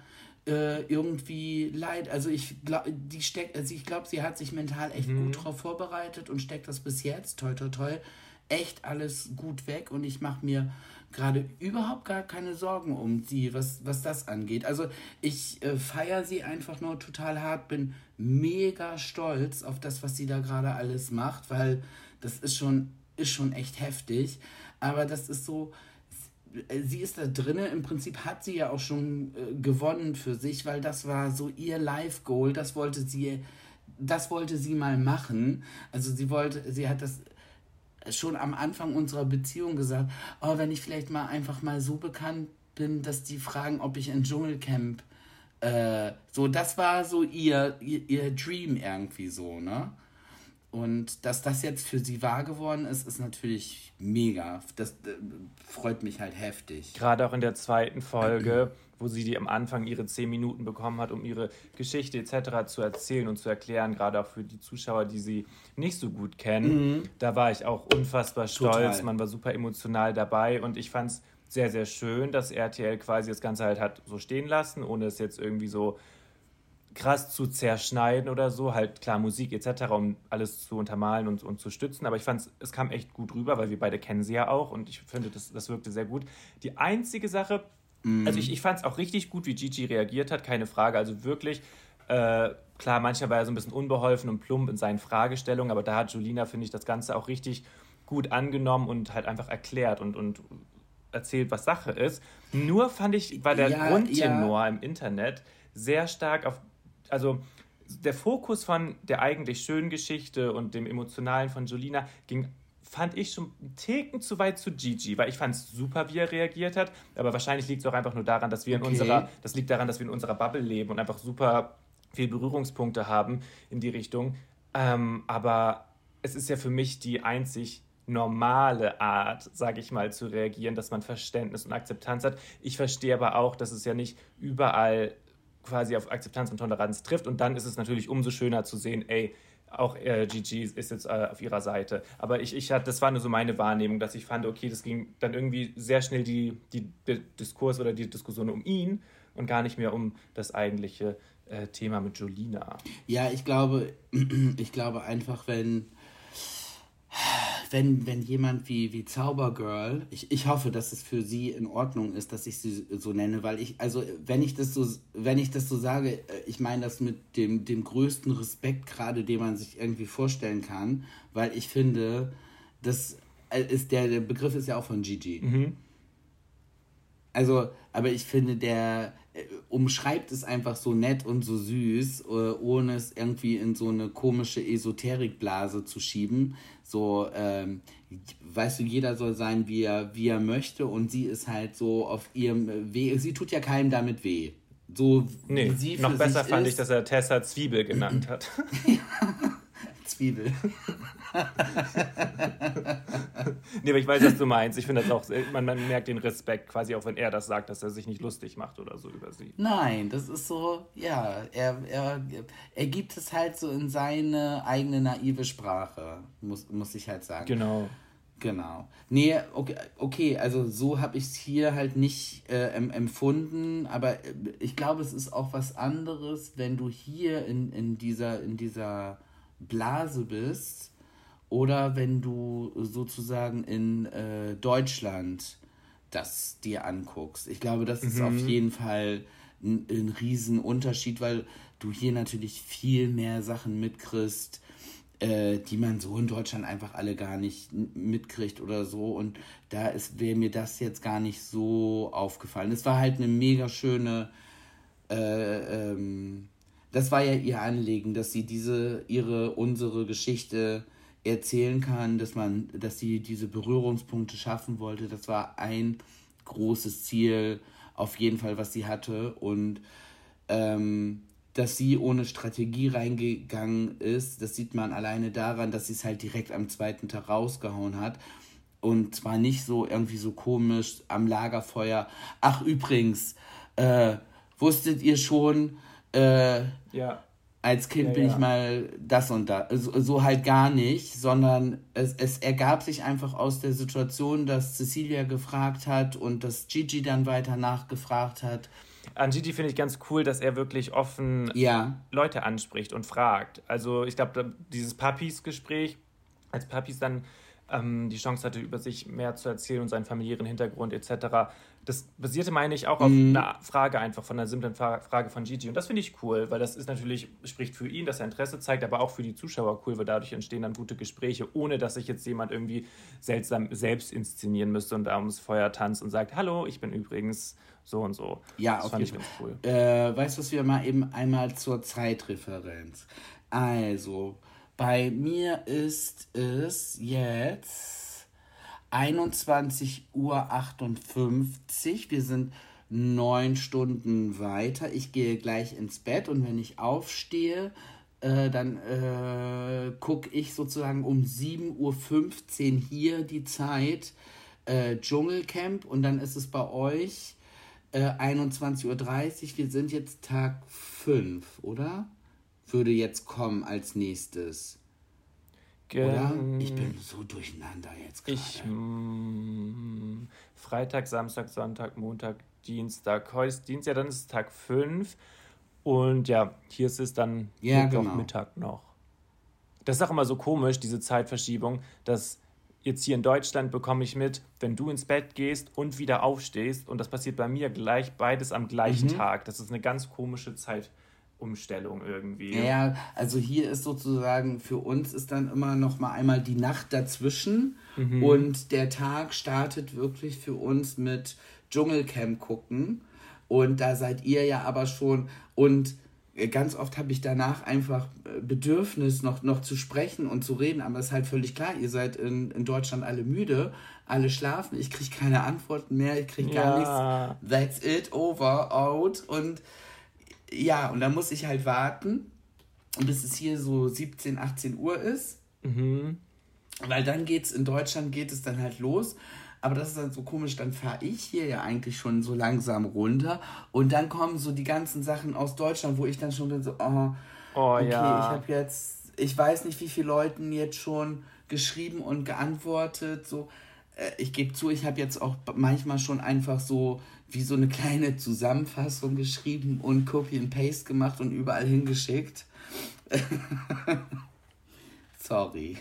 äh, irgendwie leid. Also ich glaube, die steckt, also ich glaube, sie hat sich mental echt mhm. gut drauf vorbereitet und steckt das bis jetzt, toll, toll, toll, echt alles gut weg und ich mache mir gerade überhaupt gar keine Sorgen um sie, was, was das angeht. Also ich äh, feiere sie einfach nur total hart, bin mega stolz auf das, was sie da gerade alles macht, weil das ist schon, ist schon echt heftig. Aber das ist so, sie ist da drinne. Im Prinzip hat sie ja auch schon äh, gewonnen für sich, weil das war so ihr Life-Goal. Das wollte sie, das wollte sie mal machen. Also sie wollte, sie hat das schon am Anfang unserer Beziehung gesagt. Oh, wenn ich vielleicht mal einfach mal so bekannt bin, dass die fragen, ob ich ein Dschungelcamp äh, so, das war so ihr, ihr, ihr Dream irgendwie so, ne? Und dass das jetzt für sie wahr geworden ist, ist natürlich mega. Das äh, freut mich halt heftig. Gerade auch in der zweiten Folge, wo sie die am Anfang ihre zehn Minuten bekommen hat, um ihre Geschichte etc. zu erzählen und zu erklären, gerade auch für die Zuschauer, die sie nicht so gut kennen. Mhm. Da war ich auch unfassbar stolz. Total. Man war super emotional dabei und ich fand es sehr, sehr schön, dass RTL quasi das Ganze halt hat so stehen lassen, ohne es jetzt irgendwie so krass zu zerschneiden oder so. Halt klar Musik etc., um alles zu untermalen und, und zu stützen. Aber ich fand es kam echt gut rüber, weil wir beide kennen sie ja auch und ich finde, das, das wirkte sehr gut. Die einzige Sache, mm. also ich, ich fand es auch richtig gut, wie Gigi reagiert hat, keine Frage. Also wirklich, äh, klar, manchmal war er so ein bisschen unbeholfen und plump in seinen Fragestellungen, aber da hat Julina, finde ich, das Ganze auch richtig gut angenommen und halt einfach erklärt und, und erzählt, was Sache ist. Nur fand ich, war der ja, Grundtenor ja. im Internet sehr stark auf also der Fokus von der eigentlich schönen Geschichte und dem Emotionalen von Jolina ging fand ich schon einen Ticken zu weit zu Gigi, weil ich fand es super, wie er reagiert hat, aber wahrscheinlich liegt es auch einfach nur daran, dass wir in okay. unserer, das liegt daran, dass wir in unserer Bubble leben und einfach super viel Berührungspunkte haben in die Richtung. Ähm, aber es ist ja für mich die einzig normale Art, sage ich mal, zu reagieren, dass man Verständnis und Akzeptanz hat. Ich verstehe aber auch, dass es ja nicht überall quasi auf Akzeptanz und Toleranz trifft. Und dann ist es natürlich umso schöner zu sehen, ey, auch äh, Gigi ist jetzt äh, auf ihrer Seite. Aber ich, ich hatte, das war nur so meine Wahrnehmung, dass ich fand, okay, das ging dann irgendwie sehr schnell die, die Diskurs oder die Diskussion um ihn und gar nicht mehr um das eigentliche äh, Thema mit Jolina. Ja, ich glaube, ich glaube einfach, wenn wenn, wenn jemand wie, wie Zaubergirl, ich, ich hoffe, dass es für sie in Ordnung ist, dass ich sie so nenne, weil ich, also wenn ich das so, wenn ich das so sage, äh, ich meine das mit dem, dem größten Respekt gerade, den man sich irgendwie vorstellen kann, weil ich finde, das äh, ist der, der Begriff ist ja auch von Gigi. Mhm. Also, aber ich finde, der, äh, umschreibt es einfach so nett und so süß, ohne es irgendwie in so eine komische Esoterikblase zu schieben. So, ähm, weißt du, jeder soll sein, wie er, wie er möchte und sie ist halt so auf ihrem Weg. Sie tut ja keinem damit weh. So, nee, noch besser fand ist. ich, dass er Tessa Zwiebel genannt hat. Zwiebel. nee, aber ich weiß, was du meinst. Ich finde das auch, man, man merkt den Respekt quasi auch, wenn er das sagt, dass er sich nicht lustig macht oder so über sie. Nein, das ist so, ja, er, er, er gibt es halt so in seine eigene naive Sprache, muss, muss ich halt sagen. Genau. Genau. Nee, okay, okay also so habe ich es hier halt nicht äh, empfunden, aber äh, ich glaube, es ist auch was anderes, wenn du hier in, in dieser, in dieser Blase bist oder wenn du sozusagen in äh, Deutschland das dir anguckst. Ich glaube, das ist mhm. auf jeden Fall ein, ein Riesenunterschied, weil du hier natürlich viel mehr Sachen mitkriegst, äh, die man so in Deutschland einfach alle gar nicht mitkriegt oder so. Und da wäre mir das jetzt gar nicht so aufgefallen. Es war halt eine mega schöne äh, ähm, das war ja ihr Anliegen, dass sie diese, ihre, unsere Geschichte erzählen kann, dass man, dass sie diese Berührungspunkte schaffen wollte. Das war ein großes Ziel, auf jeden Fall, was sie hatte. Und ähm, dass sie ohne Strategie reingegangen ist, das sieht man alleine daran, dass sie es halt direkt am zweiten Tag rausgehauen hat. Und zwar nicht so irgendwie so komisch am Lagerfeuer. Ach, übrigens, äh, wusstet ihr schon, äh, ja. als Kind ja, bin ich mal das und das. So, so, halt gar nicht, sondern es, es ergab sich einfach aus der Situation, dass Cecilia gefragt hat und dass Gigi dann weiter nachgefragt hat. An Gigi finde ich ganz cool, dass er wirklich offen ja. Leute anspricht und fragt. Also ich glaube, dieses Papis-Gespräch, als Papis dann ähm, die Chance hatte, über sich mehr zu erzählen und seinen familiären Hintergrund etc., das basierte, meine ich, auch auf mhm. einer Frage einfach, von einer simplen Frage von Gigi. Und das finde ich cool, weil das ist natürlich, spricht für ihn, dass er Interesse zeigt, aber auch für die Zuschauer cool, weil dadurch entstehen dann gute Gespräche, ohne dass sich jetzt jemand irgendwie seltsam selbst inszenieren müsste und da ums Feuer tanzt und sagt, hallo, ich bin übrigens so und so. Ja, das fand ich ganz cool. Äh, weißt du, was wir mal eben einmal zur Zeitreferenz. Also, bei mir ist es jetzt 21.58 Uhr. Wir sind neun Stunden weiter. Ich gehe gleich ins Bett und wenn ich aufstehe, äh, dann äh, gucke ich sozusagen um 7.15 Uhr hier die Zeit äh, Dschungelcamp und dann ist es bei euch äh, 21.30 Uhr. Wir sind jetzt Tag 5, oder? Würde jetzt kommen als nächstes. Oder? Ich bin so durcheinander jetzt gerade. Ich, mm, Freitag, Samstag, Sonntag, Montag, Dienstag. Heute ist Dienstag, dann ist es Tag 5. Und ja, hier ist es dann Ja, genau. Mittag noch. Das ist auch immer so komisch, diese Zeitverschiebung, dass jetzt hier in Deutschland bekomme ich mit, wenn du ins Bett gehst und wieder aufstehst, und das passiert bei mir gleich beides am gleichen Mhm. Tag. Das ist eine ganz komische Zeitumstellung irgendwie. Ja, also hier ist sozusagen für uns ist dann immer noch mal einmal die Nacht dazwischen Mhm. und der Tag startet wirklich für uns mit Dschungelcamp gucken und da seid ihr ja aber schon und ganz oft habe ich danach einfach äh, Bedürfnis noch, noch zu sprechen und zu reden, aber es ist halt völlig klar, ihr seid in, in Deutschland alle müde, alle schlafen, ich kriege keine Antworten mehr, ich kriege gar Ja. nichts. That's it, over, out und ja, und dann muss ich halt warten, bis es hier so 17, 18 Uhr ist. Weil dann geht's, in Deutschland geht es dann halt los. Aber das ist dann so komisch, dann fahre ich hier ja eigentlich schon so langsam runter. Und dann kommen so die ganzen Sachen aus Deutschland, wo ich dann schon bin so, oh, Oh okay, ja. ich habe jetzt, ich weiß nicht, wie viele Leuten jetzt schon geschrieben und geantwortet. So, äh, ich gebe zu, ich habe jetzt auch manchmal schon einfach so wie so eine kleine Zusammenfassung geschrieben und Copy and Paste gemacht und überall hingeschickt. Sorry.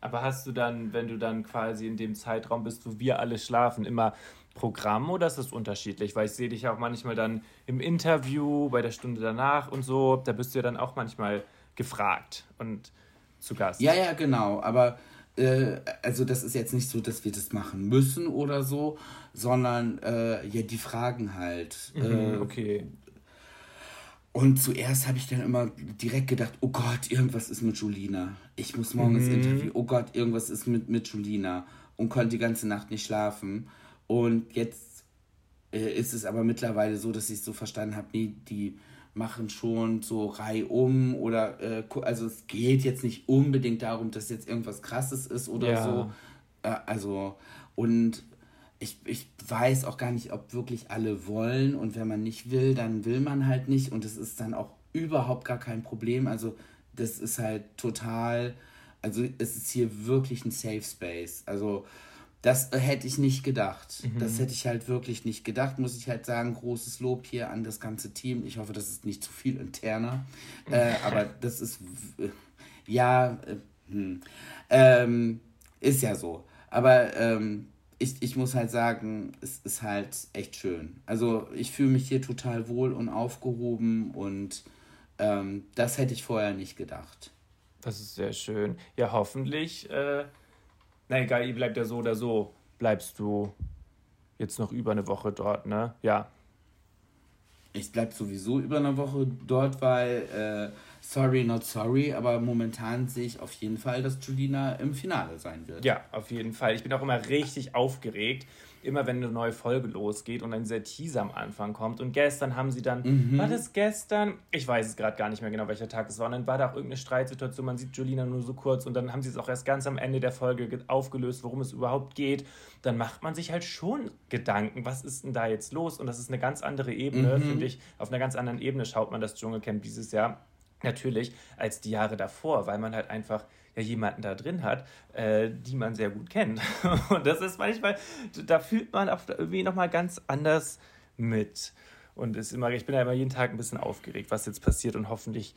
Aber hast du dann, wenn du dann quasi in dem Zeitraum bist, wo wir alle schlafen, immer Programm oder ist das unterschiedlich? Weil ich sehe dich auch manchmal dann im Interview, bei der Stunde danach und so, da bist du ja dann auch manchmal gefragt und zu Gast. Ja, ja, genau. Aber äh, also das ist jetzt nicht so, dass wir das machen müssen oder so, sondern äh, ja, die fragen halt. Mhm, Äh, okay. und zuerst habe ich dann immer direkt gedacht, oh Gott, irgendwas ist mit Julina. Ich muss morgen ins Interview. Oh Gott, irgendwas ist mit, mit Julina. Und konnte die ganze Nacht nicht schlafen. Und jetzt äh, ist es aber mittlerweile so, dass ich so verstanden habe, nee, die machen schon so reihum oder äh, also es geht jetzt nicht unbedingt darum, dass jetzt irgendwas krasses ist oder Ja. so. Äh, also und ich, ich weiß auch gar nicht, ob wirklich alle wollen und wenn man nicht will, dann will man halt nicht und es ist dann auch überhaupt gar kein Problem. Also das ist halt total, also es ist hier wirklich ein Safe Space. Also das hätte ich nicht gedacht. Das hätte ich halt wirklich nicht gedacht, muss ich halt sagen. Großes Lob hier an das ganze Team. Ich hoffe, das ist nicht zu viel interner. Äh, aber das ist, w- ja, äh, hm. ähm, ist ja so. Aber ähm, ich, ich muss halt sagen, es ist halt echt schön. Also ich fühle mich hier total wohl und aufgehoben und ähm, das hätte ich vorher nicht gedacht. Das ist sehr schön. Ja, hoffentlich. Na egal, ihr bleibt ja so oder so. Bleibst du jetzt noch über eine Woche dort, ne? Ja. Ich bleib sowieso über eine Woche dort, weil äh, sorry, not sorry, aber momentan sehe ich auf jeden Fall, dass Julina im Finale sein wird. Ja, auf jeden Fall. Ich bin auch immer richtig aufgeregt, immer wenn eine neue Folge losgeht und ein dieser Teaser am Anfang kommt. Und gestern haben sie dann, war das gestern? Ich weiß es gerade gar nicht mehr genau, welcher Tag es war. Und dann war da auch irgendeine Streitsituation, man sieht Julina nur so kurz und dann haben sie es auch erst ganz am Ende der Folge ge- aufgelöst, worum es überhaupt geht. Dann macht man sich halt schon Gedanken, was ist denn da jetzt los? Und das ist eine ganz andere Ebene, finde ich. Auf einer ganz anderen Ebene schaut man das Dschungelcamp dieses Jahr natürlich als die Jahre davor, weil man halt einfach jemanden da drin hat, äh, die man sehr gut kennt. Und das ist manchmal, da fühlt man auch irgendwie nochmal ganz anders mit. Und ist immer, ich bin ja immer jeden Tag ein bisschen aufgeregt, was jetzt passiert und hoffentlich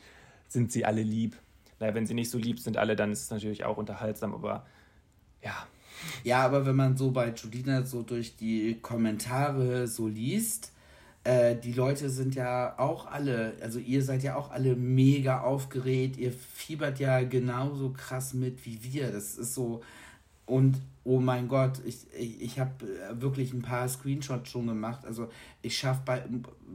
sind sie alle lieb. Naja, wenn sie nicht so lieb sind alle, dann ist es natürlich auch unterhaltsam, aber ja, Ja, aber wenn man so bei Julina so durch die Kommentare so liest, äh, die Leute sind ja auch alle, also ihr seid ja auch alle mega aufgeregt, ihr fiebert ja genauso krass mit wie wir. Das ist so, und oh mein Gott, ich, ich, ich habe wirklich ein paar Screenshots schon gemacht. Also ich schaffe bei,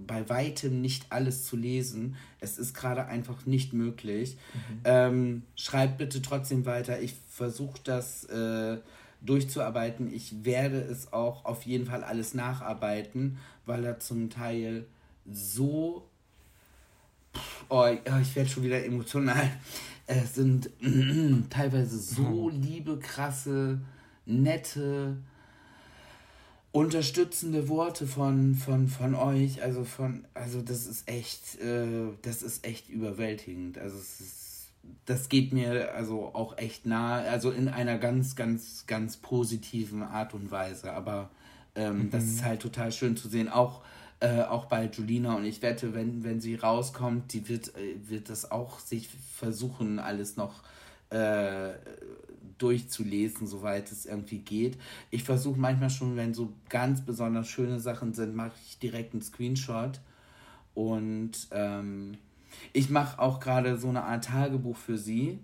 bei weitem nicht alles zu lesen. Es ist gerade einfach nicht möglich. Ähm, schreibt bitte trotzdem weiter. Ich versuche das äh, durchzuarbeiten. Ich werde es auch auf jeden Fall alles nacharbeiten, weil da zum Teil so oh, ich werde schon wieder emotional. Es sind teilweise so liebe, krasse, nette, unterstützende Worte von, von, von euch. Also von, also das ist echt, äh, das ist echt überwältigend. Also es ist, das geht mir also auch echt nahe, also in einer ganz, ganz, ganz positiven Art und Weise. Aber ähm, das ist halt total schön zu sehen. Auch Äh, auch bei Julina und ich wette, wenn, wenn sie rauskommt, die wird, äh, wird das auch sich versuchen, alles noch äh, durchzulesen, soweit es irgendwie geht. Ich versuche manchmal schon, wenn so ganz besonders schöne Sachen sind, mache ich direkt einen Screenshot. Und ähm, ich mache auch gerade so eine Art Tagebuch für sie.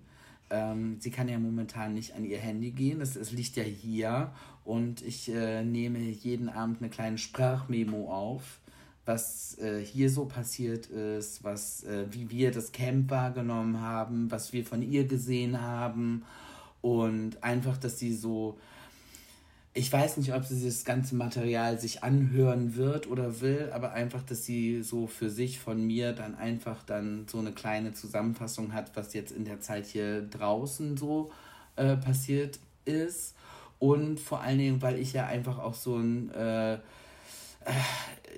Ähm, sie kann ja momentan nicht an ihr Handy gehen, es liegt ja hier. Und ich äh, nehme jeden Abend eine kleine Sprachmemo auf was äh, hier so passiert ist, was, äh, wie wir das Camp wahrgenommen haben, was wir von ihr gesehen haben. Und einfach, dass sie so, ich weiß nicht, ob sie das ganze Material sich anhören wird oder will, aber einfach, dass sie so für sich von mir dann einfach dann so eine kleine Zusammenfassung hat, was jetzt in der Zeit hier draußen so äh, passiert ist und vor allen Dingen, weil ich ja einfach auch so ein äh,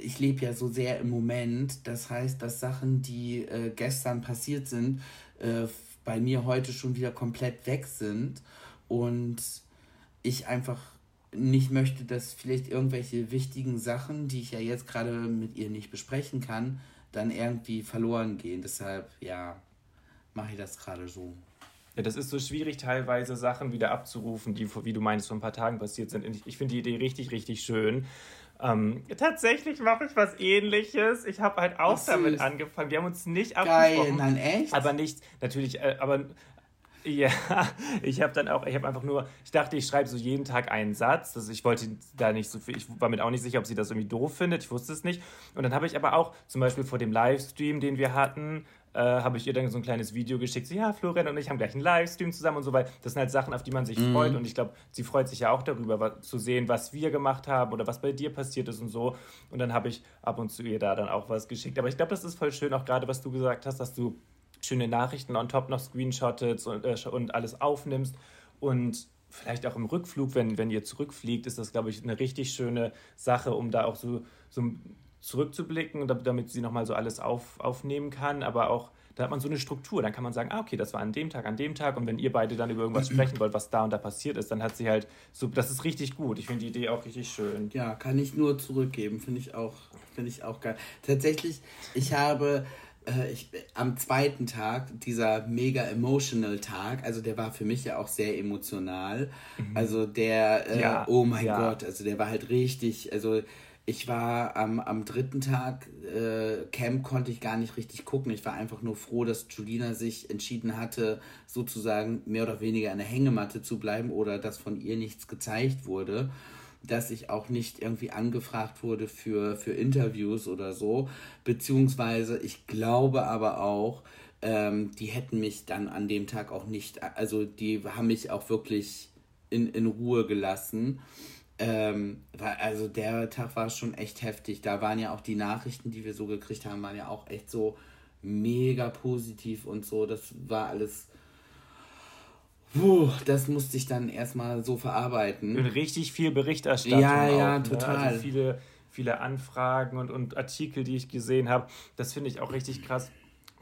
ich lebe ja so sehr im Moment. Das heißt, dass Sachen, die äh, gestern passiert sind, äh, bei mir heute schon wieder komplett weg sind. Und ich einfach nicht möchte, dass vielleicht irgendwelche wichtigen Sachen, die ich ja jetzt gerade mit ihr nicht besprechen kann, dann irgendwie verloren gehen. Deshalb, ja, mache ich das gerade so. Ja, das ist so schwierig, teilweise Sachen wieder abzurufen, die, wie du meinst, vor ein paar Tagen passiert sind. Ich, ich finde die Idee richtig, richtig schön. Ähm, tatsächlich mache ich was ähnliches. Ich habe halt auch damit angefangen. Wir haben uns nicht abgesprochen. Geil, nein, echt? Aber nicht, natürlich, äh, aber ja, ich habe dann auch, ich habe einfach nur, ich dachte, ich schreibe so jeden Tag einen Satz. Also ich wollte da nicht so viel, ich war mir auch nicht sicher, ob sie das irgendwie doof findet. Ich wusste es nicht. Und dann habe ich aber auch zum Beispiel vor dem Livestream, den wir hatten, äh, habe ich ihr dann so ein kleines Video geschickt. So, ja, Florian und ich haben gleich einen Livestream zusammen und so, weil das sind halt Sachen, auf die man sich mhm. freut. Und ich glaube, sie freut sich ja auch darüber, was, zu sehen, was wir gemacht haben oder was bei dir passiert ist und so. Und dann habe ich ab und zu ihr da dann auch was geschickt. Aber ich glaube, das ist voll schön, auch gerade was du gesagt hast, dass du schöne Nachrichten on top noch screenshottest und, äh, und alles aufnimmst. Und vielleicht auch im Rückflug, wenn, wenn ihr zurückfliegt, ist das, glaube ich, eine richtig schöne Sache, um da auch so, so zurückzublicken, damit sie nochmal so alles auf, aufnehmen kann, aber auch, da hat man so eine Struktur, dann kann man sagen, ah, okay, das war an dem Tag, an dem Tag und wenn ihr beide dann über irgendwas sprechen wollt, was da und da passiert ist, dann hat sie halt so, das ist richtig gut, ich finde die Idee auch richtig schön. Ja, kann ich nur zurückgeben, finde ich auch, finde ich auch geil. Tatsächlich, ich habe äh, ich, am zweiten Tag, dieser mega emotional Tag, also der war für mich ja auch sehr emotional. Mhm. Also der, äh, ja, oh mein ja. Gott, also der war halt richtig, also ich war am, am dritten Tag, äh, Camp konnte ich gar nicht richtig gucken. Ich war einfach nur froh, dass Julina sich entschieden hatte, sozusagen mehr oder weniger in der Hängematte zu bleiben oder dass von ihr nichts gezeigt wurde. Dass ich auch nicht irgendwie angefragt wurde für, für Interviews oder so. Beziehungsweise ich glaube aber auch, ähm, die hätten mich dann an dem Tag auch nicht, also die haben mich auch wirklich in, in Ruhe gelassen. Ähm, also der Tag war schon echt heftig. Da waren ja auch die Nachrichten, die wir so gekriegt haben, waren ja auch echt so mega positiv und so. Das war alles. Puh, das musste ich dann erstmal so verarbeiten. Und richtig viel Berichterstattung. Ja, auch, ja, ne? total. Also viele, viele Anfragen und, und Artikel, die ich gesehen habe. Das finde ich auch richtig krass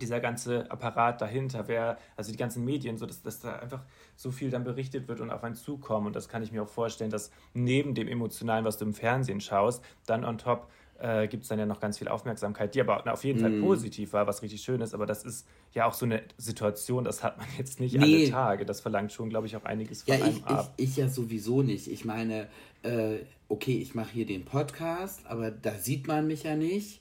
dieser ganze Apparat dahinter, wer, also die ganzen Medien, so dass, dass da einfach so viel dann berichtet wird und auf einen zukommen. Und das kann ich mir auch vorstellen, dass neben dem Emotionalen, was du im Fernsehen schaust, dann on top äh, gibt es dann ja noch ganz viel Aufmerksamkeit, die aber auf jeden Fall mm. positiv war, was richtig schön ist. Aber das ist ja auch so eine Situation, das hat man jetzt nicht nee. alle Tage. Das verlangt schon, glaube ich, auch einiges von ja, einem ich, ab. Ich, ich ja sowieso nicht. Ich meine, äh, okay, ich mache hier den Podcast, aber da sieht man mich ja nicht.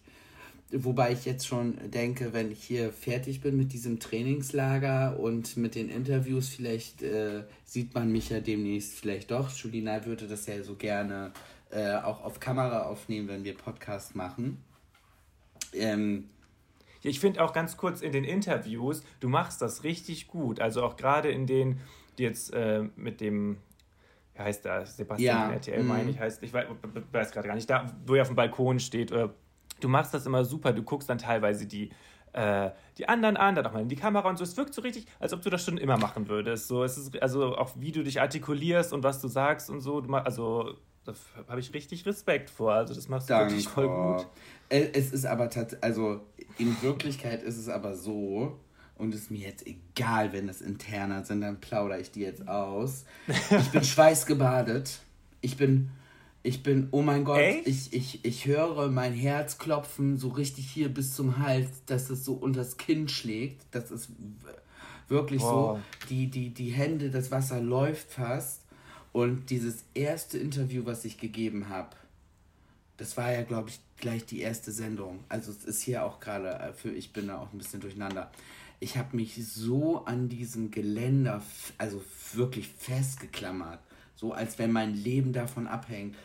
Wobei ich jetzt schon denke, wenn ich hier fertig bin mit diesem Trainingslager und mit den Interviews, vielleicht äh, sieht man mich ja demnächst vielleicht doch. Julina würde das ja so gerne äh, auch auf Kamera aufnehmen, wenn wir Podcast machen. Ähm, ich finde auch ganz kurz in den Interviews, du machst das richtig gut. Also auch gerade in den, die jetzt äh, mit dem, wie heißt der, Sebastian ja, RTL, meine mhm. ich, heißt, ich weiß, weiß gerade gar nicht, da, wo er auf dem Balkon steht oder du machst das immer super, du guckst dann teilweise die, äh, die anderen an, dann auch mal in die Kamera und so. Es wirkt so richtig, als ob du das schon immer machen würdest. So, es ist also auch wie du dich artikulierst und was du sagst und so. Du, also da habe ich richtig Respekt vor. Also das machst du Danke. wirklich voll gut. Es ist aber tatsächlich, also in Wirklichkeit ist es aber so, und es ist mir jetzt egal, wenn es interner sind, dann plaudere ich die jetzt aus. Ich bin schweißgebadet. Ich bin Ich bin, oh mein Gott, ich, ich, ich höre mein Herz klopfen, so richtig hier bis zum Hals, dass es so unters Kinn schlägt. Das ist wirklich wow. so. Die, die, die Hände, das Wasser läuft fast. Und dieses erste Interview, was ich gegeben habe, das war ja, glaube ich, gleich die erste Sendung. Also es ist hier auch gerade äh, für, ich bin da auch ein bisschen durcheinander. Ich habe mich so an diesem Geländer, also wirklich festgeklammert. So als wenn mein Leben davon abhängt.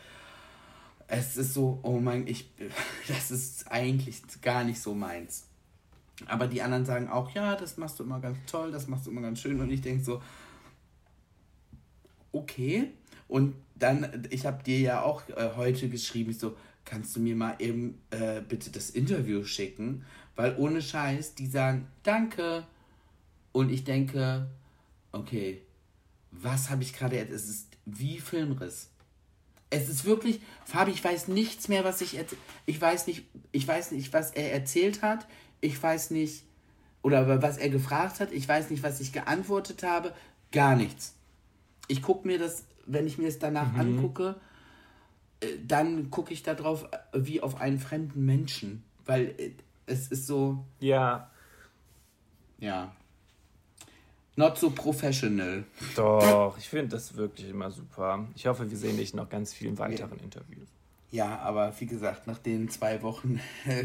Es ist so, oh mein, ich, das ist eigentlich gar nicht so meins. Aber die anderen sagen auch, ja, das machst du immer ganz toll, das machst du immer ganz schön. Und ich denke so, okay. Und dann, ich habe dir ja auch äh, heute geschrieben, ich so, kannst du mir mal eben äh, bitte das Interview schicken? Weil ohne Scheiß, die sagen, danke. Und ich denke, okay, was habe ich gerade, es ist wie Filmriss. Es ist wirklich, Fabi, ich weiß nichts mehr, was ich ich weiß nicht, ich weiß nicht, was er erzählt hat. Ich weiß nicht, oder was er gefragt hat. Ich weiß nicht, was ich geantwortet habe. Gar nichts. Ich gucke mir das, wenn ich mir es danach mhm. angucke, äh, dann gucke ich darauf äh, wie auf einen fremden Menschen. Weil äh, es ist so. Ja. Ja. Not so professional. Doch, ich finde das wirklich immer super. Ich hoffe, wir sehen dich noch ganz vielen weiteren ja. Interviews. Ja, aber wie gesagt, nach den zwei Wochen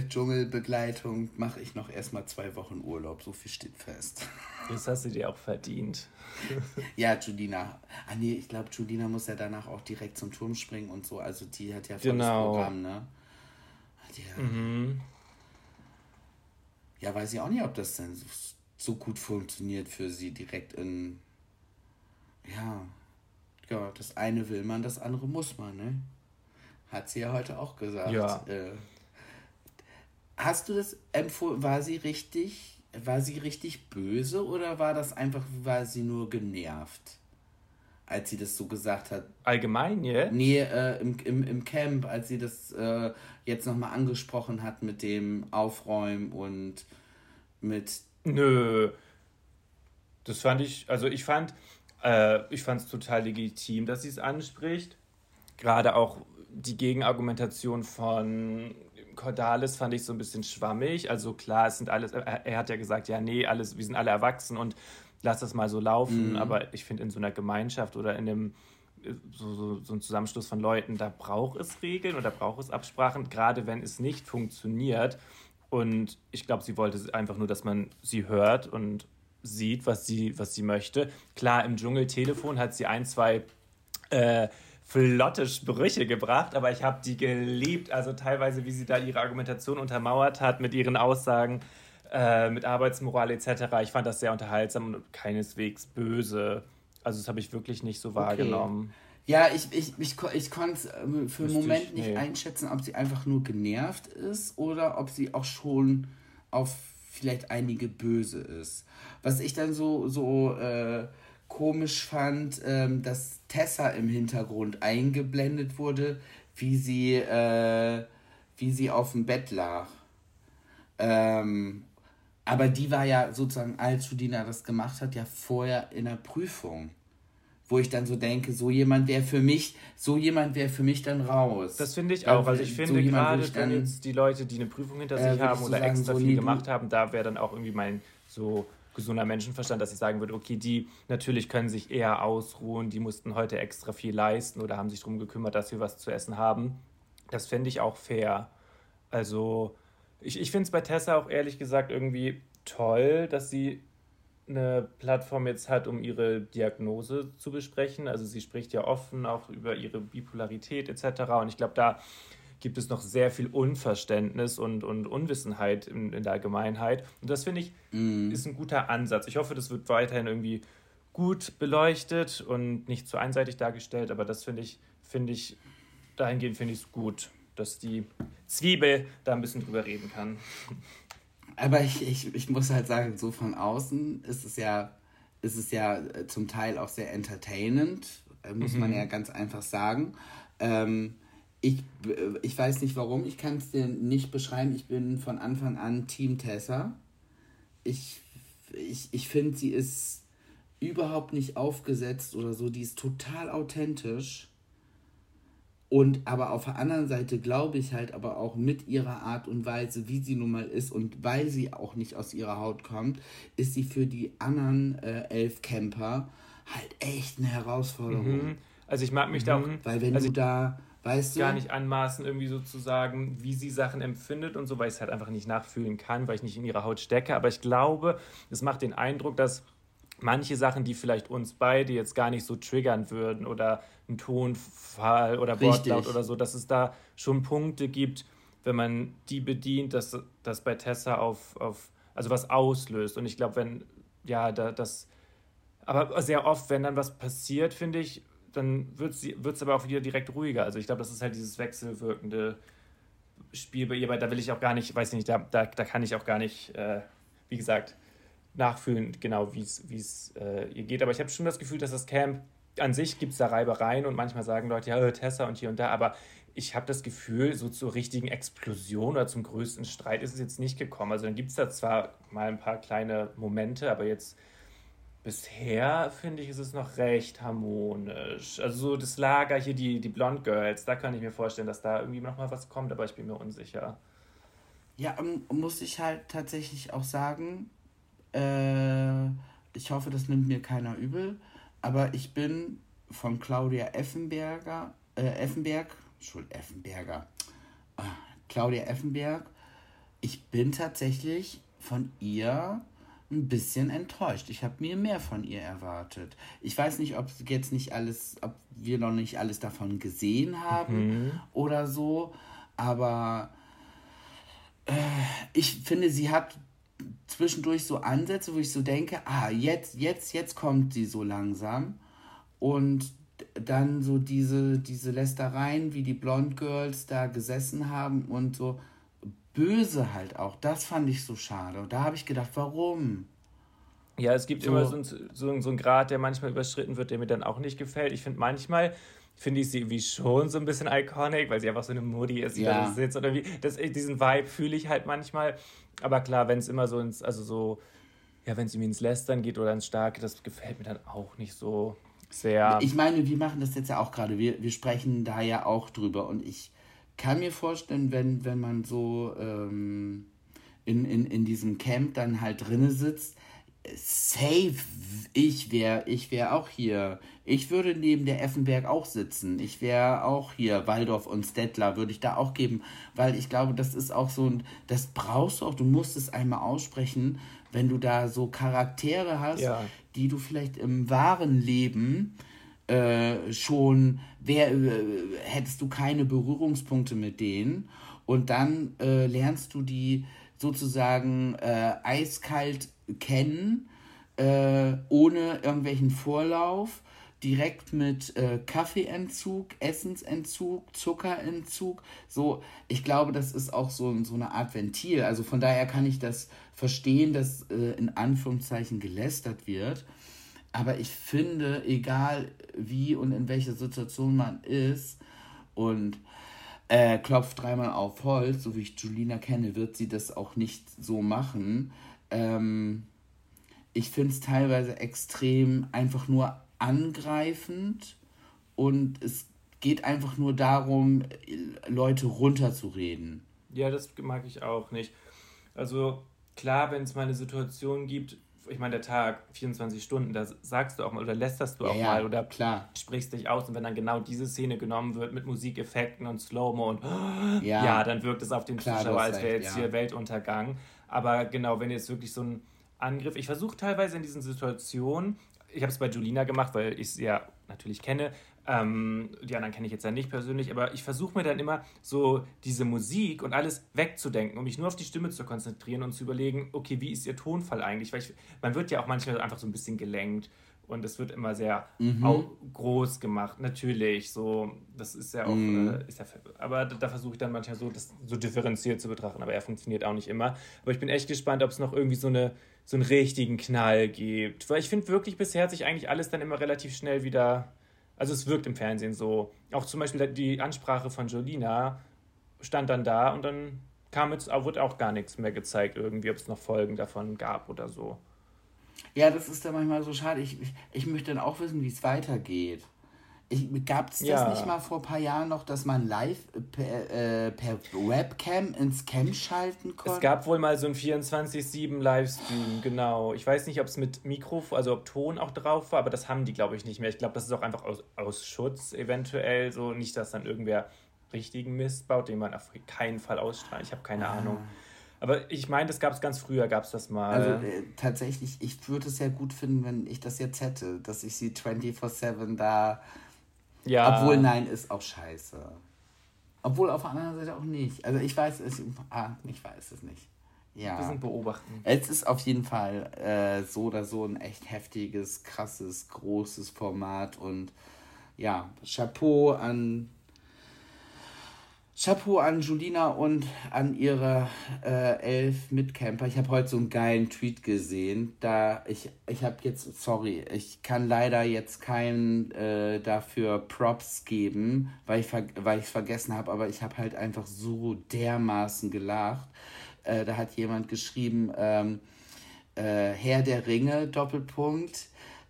Dschungelbegleitung mache ich noch erstmal zwei Wochen Urlaub. So viel steht fest. Das hast du dir auch verdient. ja, Judina. Ah nee, ich glaube, Judina muss ja danach auch direkt zum Turm springen und so. Also die hat ja volles genau. Programm, ne? Ja, mhm. ja, weiß ich auch nicht, ob das denn so, gut funktioniert für sie direkt in. Ja. Ja, das eine will man, das andere muss man, ne? Hat sie ja heute auch gesagt. Ja. Äh, hast du das empfohlen? War sie richtig, war sie richtig böse oder war das einfach, war sie nur genervt? Als sie das so gesagt hat. Allgemein, ja? Nee, äh, im, im, im Camp, als sie das äh, jetzt nochmal angesprochen hat mit dem Aufräumen und mit. Nö. Das fand ich, also ich fand, äh, ich fand es total legitim, dass sie es anspricht. Gerade auch die Gegenargumentation von Cordalis fand ich so ein bisschen schwammig. Also klar, es sind alles, er hat ja gesagt, ja, nee, alles, wir sind alle erwachsen und lass das mal so laufen. Mhm. Aber ich finde, in so einer Gemeinschaft oder in einem so, so, so ein Zusammenschluss von Leuten, da braucht es Regeln oder braucht es Absprachen, gerade wenn es nicht funktioniert. Und ich glaube, sie wollte einfach nur, dass man sie hört und sieht, was sie, was sie möchte. Klar, im Dschungeltelefon hat sie ein, zwei äh, flotte Sprüche gebracht, aber ich habe die geliebt. Also teilweise, wie sie da ihre Argumentation untermauert hat mit ihren Aussagen, äh, mit Arbeitsmoral etc. Ich fand das sehr unterhaltsam und keineswegs böse. Also das habe ich wirklich nicht so wahrgenommen. Ja, ich, ich, ich, ich konnte es ähm, für einen Moment nicht nee. einschätzen, ob sie einfach nur genervt ist oder ob sie auch schon auf vielleicht einige böse ist. Was ich dann so, so äh, komisch fand, ähm, dass Tessa im Hintergrund eingeblendet wurde, wie sie, äh, wie sie auf dem Bett lag. Ähm, aber die war ja sozusagen, als Judina das gemacht hat, ja vorher in der Prüfung. Wo ich dann so denke, so jemand wäre für mich, so jemand wäre für mich dann raus. Das finde ich auch. Also ich finde so gerade, wenn jetzt die Leute, die eine Prüfung hinter äh, sich haben oder sagen, extra so viel gemacht haben, da wäre dann auch irgendwie mein so gesunder Menschenverstand, dass ich sagen würde, okay, die natürlich können sich eher ausruhen, die mussten heute extra viel leisten oder haben sich darum gekümmert, dass wir was zu essen haben. Das fände ich auch fair. Also ich, ich finde es bei Tessa auch ehrlich gesagt irgendwie toll, dass sie eine Plattform jetzt hat, um ihre Diagnose zu besprechen. Also sie spricht ja offen auch über ihre Bipolarität etc. Und ich glaube, da gibt es noch sehr viel Unverständnis und, und Unwissenheit in, in der Allgemeinheit. Und das finde ich mm. ist ein guter Ansatz. Ich hoffe, das wird weiterhin irgendwie gut beleuchtet und nicht zu einseitig dargestellt, aber das finde ich, finde ich, dahingehend finde ich es gut, dass die Zwiebel da ein bisschen drüber reden kann. Aber ich, ich, ich muss halt sagen, so von außen ist es ja, ist es ja äh, zum Teil auch sehr entertainend, äh, muss mhm. man ja ganz einfach sagen. Ähm, ich, ich weiß nicht warum, ich kann es dir nicht beschreiben. Ich bin von Anfang an Team Tessa. Ich, ich, ich finde, sie ist überhaupt nicht aufgesetzt oder so. Die ist total authentisch. Und aber auf der anderen Seite glaube ich halt aber auch mit ihrer Art und Weise, wie sie nun mal ist und weil sie auch nicht aus ihrer Haut kommt, ist sie für die anderen äh, elf Camper halt echt eine Herausforderung. Mhm. Also ich mag mich mhm. da auch. Weil wenn also du da, weißt du. Gar nicht anmaßen, irgendwie sozusagen, wie sie Sachen empfindet und so, weil ich es halt einfach nicht nachfühlen kann, weil ich nicht in ihrer Haut stecke. Aber ich glaube, es macht den Eindruck, dass manche Sachen, die vielleicht uns beide jetzt gar nicht so triggern würden oder ein Tonfall oder Wortlaut oder so, dass es da schon Punkte gibt, wenn man die bedient, dass das bei Tessa auf, auf also was auslöst. Und ich glaube, wenn, ja, da, das, aber sehr oft, wenn dann was passiert, finde ich, dann wird es aber auch wieder direkt ruhiger. Also ich glaube, das ist halt dieses wechselwirkende Spiel bei ihr, weil da will ich auch gar nicht, weiß nicht, da, da, da kann ich auch gar nicht, äh, wie gesagt, nachfühlen, genau wie es äh, ihr geht. Aber ich habe schon das Gefühl, dass das Camp an sich gibt es da Reibereien und manchmal sagen Leute, ja, Tessa und hier und da, aber ich habe das Gefühl, so zur richtigen Explosion oder zum größten Streit ist es jetzt nicht gekommen. Also dann gibt es da zwar mal ein paar kleine Momente, aber jetzt bisher finde ich, ist es noch recht harmonisch. Also so das Lager hier, die, die Blonde Girls, da kann ich mir vorstellen, dass da irgendwie noch mal was kommt, aber ich bin mir unsicher. Ja, um, muss ich halt tatsächlich auch sagen, äh, ich hoffe, das nimmt mir keiner übel, aber ich bin von Claudia Effenberger, äh, Effenberg, Schuld, Effenberger, ah, Claudia Effenberg, ich bin tatsächlich von ihr ein bisschen enttäuscht. Ich habe mir mehr von ihr erwartet. Ich weiß nicht, ob jetzt nicht alles, ob wir noch nicht alles davon gesehen haben mhm. oder so, aber äh, ich finde, sie hat zwischendurch so Ansätze, wo ich so denke, ah, jetzt, jetzt, jetzt kommt sie so langsam. Und dann so diese, diese Lästereien, wie die Blond Girls da gesessen haben und so, böse halt auch. Das fand ich so schade. Und da habe ich gedacht, warum? Ja, es gibt so. immer so, ein, so, so einen Grad, der manchmal überschritten wird, der mir dann auch nicht gefällt. Ich finde manchmal finde ich sie irgendwie schon so ein bisschen iconic, weil sie einfach so eine Mutti ist, die ja. da sitzt oder wie. Das, diesen Vibe fühle ich halt manchmal. Aber klar, wenn es immer so ins, also so, ja, wenn es irgendwie ins Lästern geht oder ins Starke, das gefällt mir dann auch nicht so sehr. Ich meine, wir machen das jetzt ja auch gerade. Wir, wir sprechen da ja auch drüber und ich kann mir vorstellen, wenn, wenn man so ähm, in, in, in diesem Camp dann halt drinne sitzt, safe, ich wäre ich wär auch hier. Ich würde neben der Effenberg auch sitzen. Ich wäre auch hier, Waldorf und Stettler würde ich da auch geben, weil ich glaube, das ist auch so ein, das brauchst du auch, du musst es einmal aussprechen, wenn du da so Charaktere hast, ja. die du vielleicht im wahren Leben äh, schon wär, äh, hättest du keine Berührungspunkte mit denen und dann äh, lernst du die sozusagen äh, eiskalt kennen, äh, ohne irgendwelchen Vorlauf, direkt mit äh, Kaffeeentzug, Essensentzug, Zuckerentzug. So, ich glaube, das ist auch so, so eine Art Ventil. Also von daher kann ich das verstehen, dass in Anführungszeichen gelästert wird. Aber ich finde, egal wie und in welcher Situation man ist und äh, klopft dreimal auf Holz, so wie ich Julina kenne, wird sie das auch nicht so machen. Ähm, ich finde es teilweise extrem einfach nur angreifend und es geht einfach nur darum, Leute runterzureden. Ja, das mag ich auch nicht. Also klar, wenn es mal eine Situation gibt, ich meine, der Tag, 24 Stunden, da sagst du auch mal oder lästerst du auch ja, mal oder klar. sprichst dich aus und wenn dann genau diese Szene genommen wird mit Musikeffekten und Slow-Mo und ja, ja dann wirkt es auf den klar, Zuschauer, als wäre jetzt ja. hier Weltuntergang. Aber genau, wenn jetzt wirklich so ein Angriff, ich versuche teilweise in diesen Situationen, ich habe es bei Julina gemacht, weil ich sie ja natürlich kenne, ähm, die anderen kenne ich jetzt ja nicht persönlich, aber ich versuche mir dann immer so diese Musik und alles wegzudenken, um mich nur auf die Stimme zu konzentrieren und zu überlegen, okay, wie ist ihr Tonfall eigentlich? Weil ich, man wird ja auch manchmal einfach so ein bisschen gelenkt und es wird immer sehr mhm. groß gemacht, natürlich. So, das ist ja auch, mhm. äh, ist ja, aber da, da versuche ich dann manchmal so, das so differenziert zu betrachten, aber er funktioniert auch nicht immer. Aber ich bin echt gespannt, ob es noch irgendwie so eine so einen richtigen Knall gibt, weil ich finde wirklich bisher hat sich eigentlich alles dann immer relativ schnell wieder also es wirkt im Fernsehen so. Auch zum Beispiel die Ansprache von Jolina stand dann da und dann kam jetzt, wurde auch gar nichts mehr gezeigt, irgendwie, ob es noch Folgen davon gab oder so. Ja, das ist dann manchmal so schade. Ich, ich, ich möchte dann auch wissen, wie es weitergeht. Gab es das Ja. nicht mal vor ein paar Jahren noch, dass man live per, äh, per Webcam ins Cam schalten konnte? Es gab wohl mal so einen 24-7 Livestream, genau. Ich weiß nicht, ob es mit Mikrofon, also ob Ton auch drauf war, aber das haben die, glaube ich, nicht mehr. Ich glaube, das ist auch einfach aus, aus Schutz eventuell so. Nicht, dass dann irgendwer richtigen Mist baut, den man auf keinen Fall ausstrahlt. Ich habe keine Ahnung. Aber ich meine, das gab es ganz früher, gab es das mal. Also äh, tatsächlich, ich würde es ja gut finden, wenn ich das jetzt hätte, dass ich sie 24-7 da. Ja. Obwohl, nein, ist auch scheiße. Obwohl auf der anderen Seite auch nicht. Also ich weiß es. Ah, ich weiß es nicht. Wir Ja. sind beobachten. Es ist auf jeden Fall äh, so oder so ein echt heftiges, krasses, großes Format und ja, Chapeau an Chapeau an Julina und an ihre äh, elf Mitcamper. Ich habe heute so einen geilen Tweet gesehen. Da ich ich habe jetzt sorry, ich kann leider jetzt keinen äh, dafür Props geben, weil ich weil ich vergessen habe. Aber ich habe halt einfach so dermaßen gelacht. Äh, da hat jemand geschrieben. Ähm, äh, Herr der Ringe, Doppelpunkt,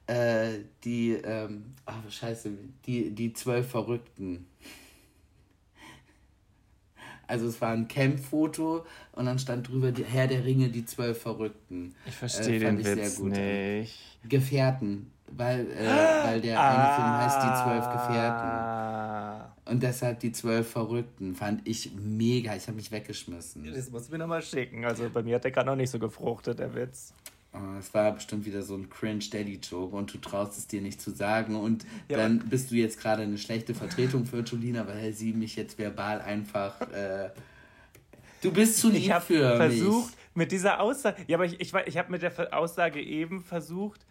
äh, die, ähm, ach, scheiße, die, die zwölf Verrückten. Also es war ein Camp-Foto und dann stand drüber die, Herr der Ringe, die zwölf Verrückten. Ich verstehe Äh, den ich sehr Witz gut. nicht. Gefährten, weil, äh, weil der eine Film heißt Die zwölf Gefährten. Ah. Und deshalb die zwölf Verrückten. Fand ich mega. Ich habe mich weggeschmissen. Das musst du mir nochmal schicken. Also bei mir hat der gerade noch nicht so gefruchtet, der Witz. Oh, Es war bestimmt wieder so ein Cringe-Daddy-Joke und du traust es dir nicht zu sagen. Und Ja, dann bist du jetzt gerade eine schlechte Vertretung für Julina, weil sie mich jetzt verbal einfach. Äh, du bist zu lieb Ich habe für versucht, mich. mit dieser Aussage, ja, aber ich, ich, ich habe mit der Aussage eben versucht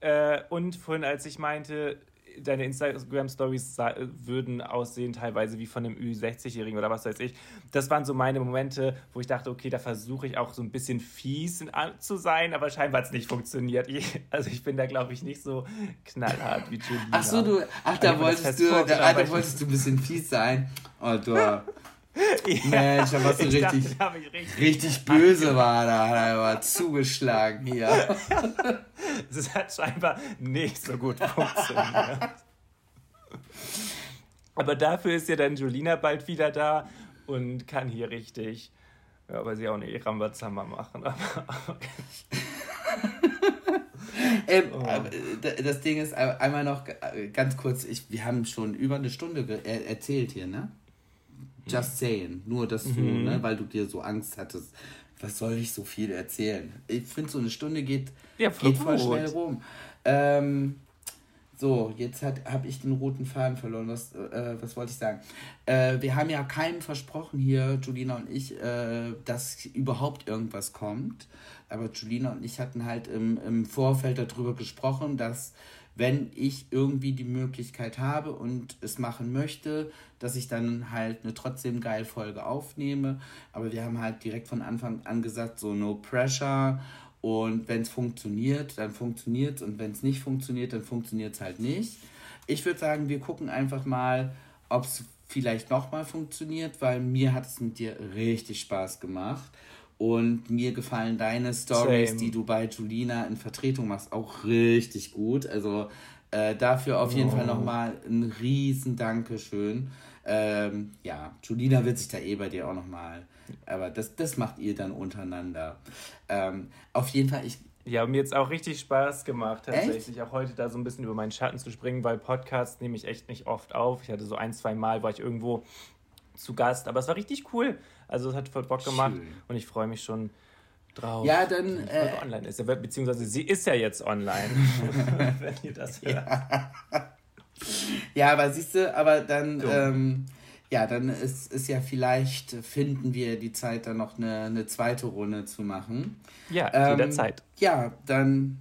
äh, und vorhin, als ich meinte, deine Instagram-Stories würden aussehen teilweise wie von einem Ü60-Jährigen oder was weiß ich. Das waren so meine Momente, wo ich dachte, okay, da versuche ich auch so ein bisschen fies zu sein, aber scheinbar hat es nicht funktioniert. Ich, also ich bin da, glaube ich, nicht so knallhart wie Julina. Ach so, du. Ach, da wolltest du, da, ah, da wolltest du ein bisschen fies sein. Oh, du. Ja, Mensch, da warst du ich dachte, richtig, richtig richtig böse war da. Da hat er aber zugeschlagen hier. Es hat scheinbar nicht so gut funktioniert. Aber dafür ist ja dann Julina bald wieder da und kann hier richtig, ja, aber sie auch nicht Rambazamba machen. Ähm, Oh. das Ding ist einmal noch äh, ganz kurz, ich, wir haben schon über eine Stunde er erzählt hier, ne? Just saying. Nur, dass du, Mhm. ne, weil du dir so Angst hattest, was soll ich so viel erzählen? Ich finde, so eine Stunde geht, Ja, voll geht voll schnell rum. Ähm, so, jetzt habe ich den roten Faden verloren. Was, äh, was wollte ich sagen? Äh, wir haben ja keinem versprochen hier, Julina und ich, äh, dass überhaupt irgendwas kommt. Aber Julina und ich hatten halt im, im Vorfeld darüber gesprochen, dass wenn ich irgendwie die Möglichkeit habe und es machen möchte, dass ich dann halt eine trotzdem geile Folge aufnehme. Aber wir haben halt direkt von Anfang an gesagt, so no pressure. Und wenn es funktioniert, dann funktioniert Und wenn es nicht funktioniert, dann funktioniert es halt nicht. Ich würde sagen, wir gucken einfach mal, ob es vielleicht nochmal funktioniert, weil mir hat es mit dir richtig Spaß gemacht. Und mir gefallen deine Stories, die du bei Julina in Vertretung machst, auch richtig gut. Also äh, dafür auf jeden Fall nochmal ein riesen Dankeschön. Ähm, ja, Julina wird sich da eh bei dir auch nochmal, aber das, das macht ihr dann untereinander. Ähm, auf jeden Fall, ich, ja, mir jetzt auch richtig Spaß gemacht, tatsächlich auch heute da so ein bisschen über meinen Schatten zu springen, weil Podcasts nehme ich echt nicht oft auf. Ich hatte so ein, zwei Mal, war ich irgendwo zu Gast, aber es war richtig cool. Also es hat voll Bock gemacht Schön. und ich freue mich schon drauf. Ja, dann, äh, online ist. Ja, Beziehungsweise sie ist ja jetzt online, wenn ihr das hört. Ja, aber siehst du, aber dann, ähm, ja, dann ist, ist ja vielleicht, finden wir die Zeit, dann noch eine, eine zweite Runde zu machen. Ja, Ähm, jederzeit. Ja, dann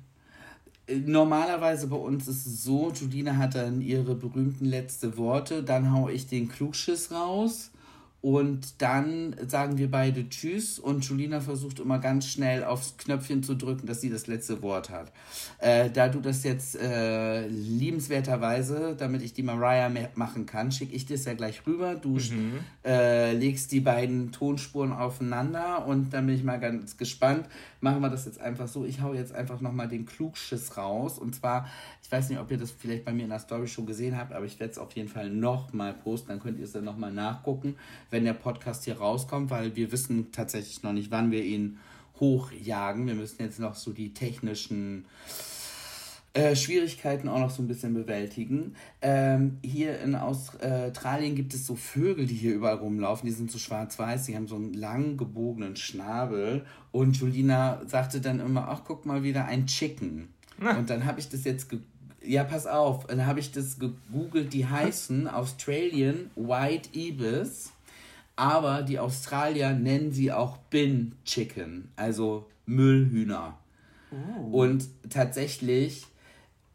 äh, normalerweise bei uns ist es so, Julina hat dann ihre berühmten letzte Worte, dann hau ich den Klugschiss raus Und dann sagen wir beide Tschüss und Julina versucht immer ganz schnell aufs Knöpfchen zu drücken, dass sie das letzte Wort hat. Äh, da du das jetzt äh, liebenswerterweise, damit ich die Mariah machen kann, schicke ich das ja gleich rüber. Du mhm. äh, legst die beiden Tonspuren aufeinander und dann bin ich mal ganz gespannt. Machen wir das jetzt einfach so. Ich hau jetzt einfach nochmal den Klugschiss raus. Und zwar, ich weiß nicht, ob ihr das vielleicht bei mir in der Story schon gesehen habt, aber ich werde es auf jeden Fall nochmal posten. Dann könnt ihr es dann nochmal nachgucken wenn der Podcast hier rauskommt, weil wir wissen tatsächlich noch nicht, wann wir ihn hochjagen. Wir müssen jetzt noch so die technischen äh, Schwierigkeiten auch noch so ein bisschen bewältigen. Ähm, hier in Australien gibt es so Vögel, die hier überall rumlaufen. Die sind so schwarz-weiß, die haben so einen lang gebogenen Schnabel. Und Julina sagte dann immer, ach, guck mal wieder, ein Chicken. Na. Und dann habe ich das jetzt ja, pass auf, dann habe ich das gegoogelt, die heißen Australian White Ibis aber die Australier nennen sie auch Bin Chicken, also Müllhühner. Oh. Und tatsächlich,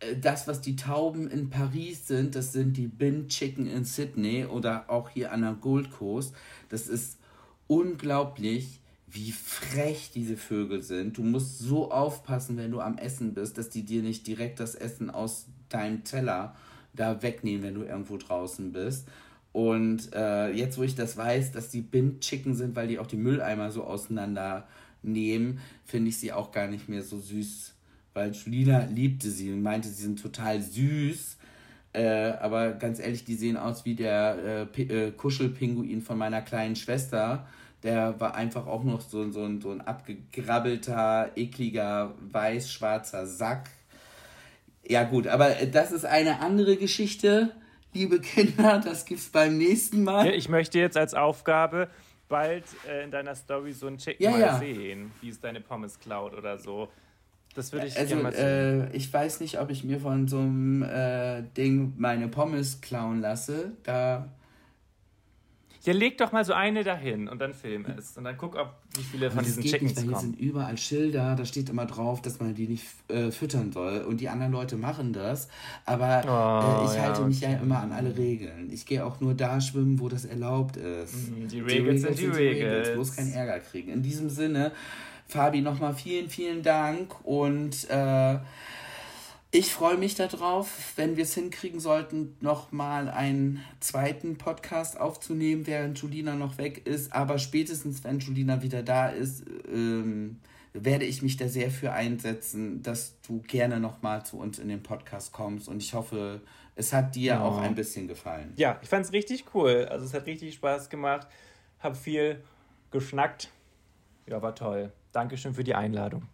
äh, das, was die Tauben in Paris sind, das sind die Bin Chicken in Sydney oder auch hier an der Gold Coast. Das ist unglaublich, wie frech diese Vögel sind. Du musst so aufpassen, wenn du am Essen bist, dass die dir nicht direkt das Essen aus deinem Teller da wegnehmen, wenn du irgendwo draußen bist. Und äh, jetzt, wo ich das weiß, dass die Bin-Chicken sind, weil die auch die Mülleimer so auseinandernehmen, finde ich sie auch gar nicht mehr so süß. Weil Julina liebte sie und meinte, sie sind total süß. Äh, aber ganz ehrlich, die sehen aus wie der äh, äh, Kuschelpinguin von meiner kleinen Schwester. Der war einfach auch noch so, so, so ein abgegrabbelter, ekliger, weiß-schwarzer Sack. Ja, gut, aber das ist eine andere Geschichte liebe Kinder, das gibt's beim nächsten Mal. Ja, ich möchte jetzt als Aufgabe bald äh, in deiner Story so ein Chicken ja, mal ja. sehen, wie es deine Pommes klaut oder so. Das würde ich also, gerne mal sehen. Äh, ich weiß nicht, ob ich mir von so einem äh, Ding meine Pommes klauen lasse. Da ja, leg doch mal so eine dahin und dann film es. Und dann guck, ob wie viele von diesen Chickens kommen. Hier sind überall Schilder, da steht immer drauf, dass man die nicht äh, füttern soll. Und die anderen Leute machen das. Aber oh, äh, ich ja, halte mich okay. ja immer an alle Regeln. Ich gehe auch nur da schwimmen, wo das erlaubt ist. Mhm, die Regels sind die Regels. Bloß keinen Ärger kriegen. In diesem Sinne, Fabi, nochmal vielen, vielen Dank und äh, ich freue mich darauf, wenn wir es hinkriegen sollten, nochmal einen zweiten Podcast aufzunehmen, während Julina noch weg ist. Aber spätestens, wenn Julina wieder da ist, ähm, werde ich mich da sehr für einsetzen, dass du gerne nochmal zu uns in den Podcast kommst. Und ich hoffe, es hat dir ja. auch ein bisschen gefallen. Ja, ich fand es richtig cool. Also es hat richtig Spaß gemacht. Hab viel geschnackt. Ja, war toll. Dankeschön für die Einladung.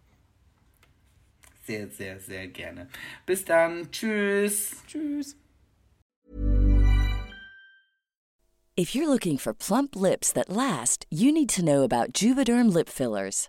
Sehr, sehr, sehr gerne. Bis dann. Tschüss. Tschüss. If you're looking for plump lips that last, you need to know about Juvederm lip fillers.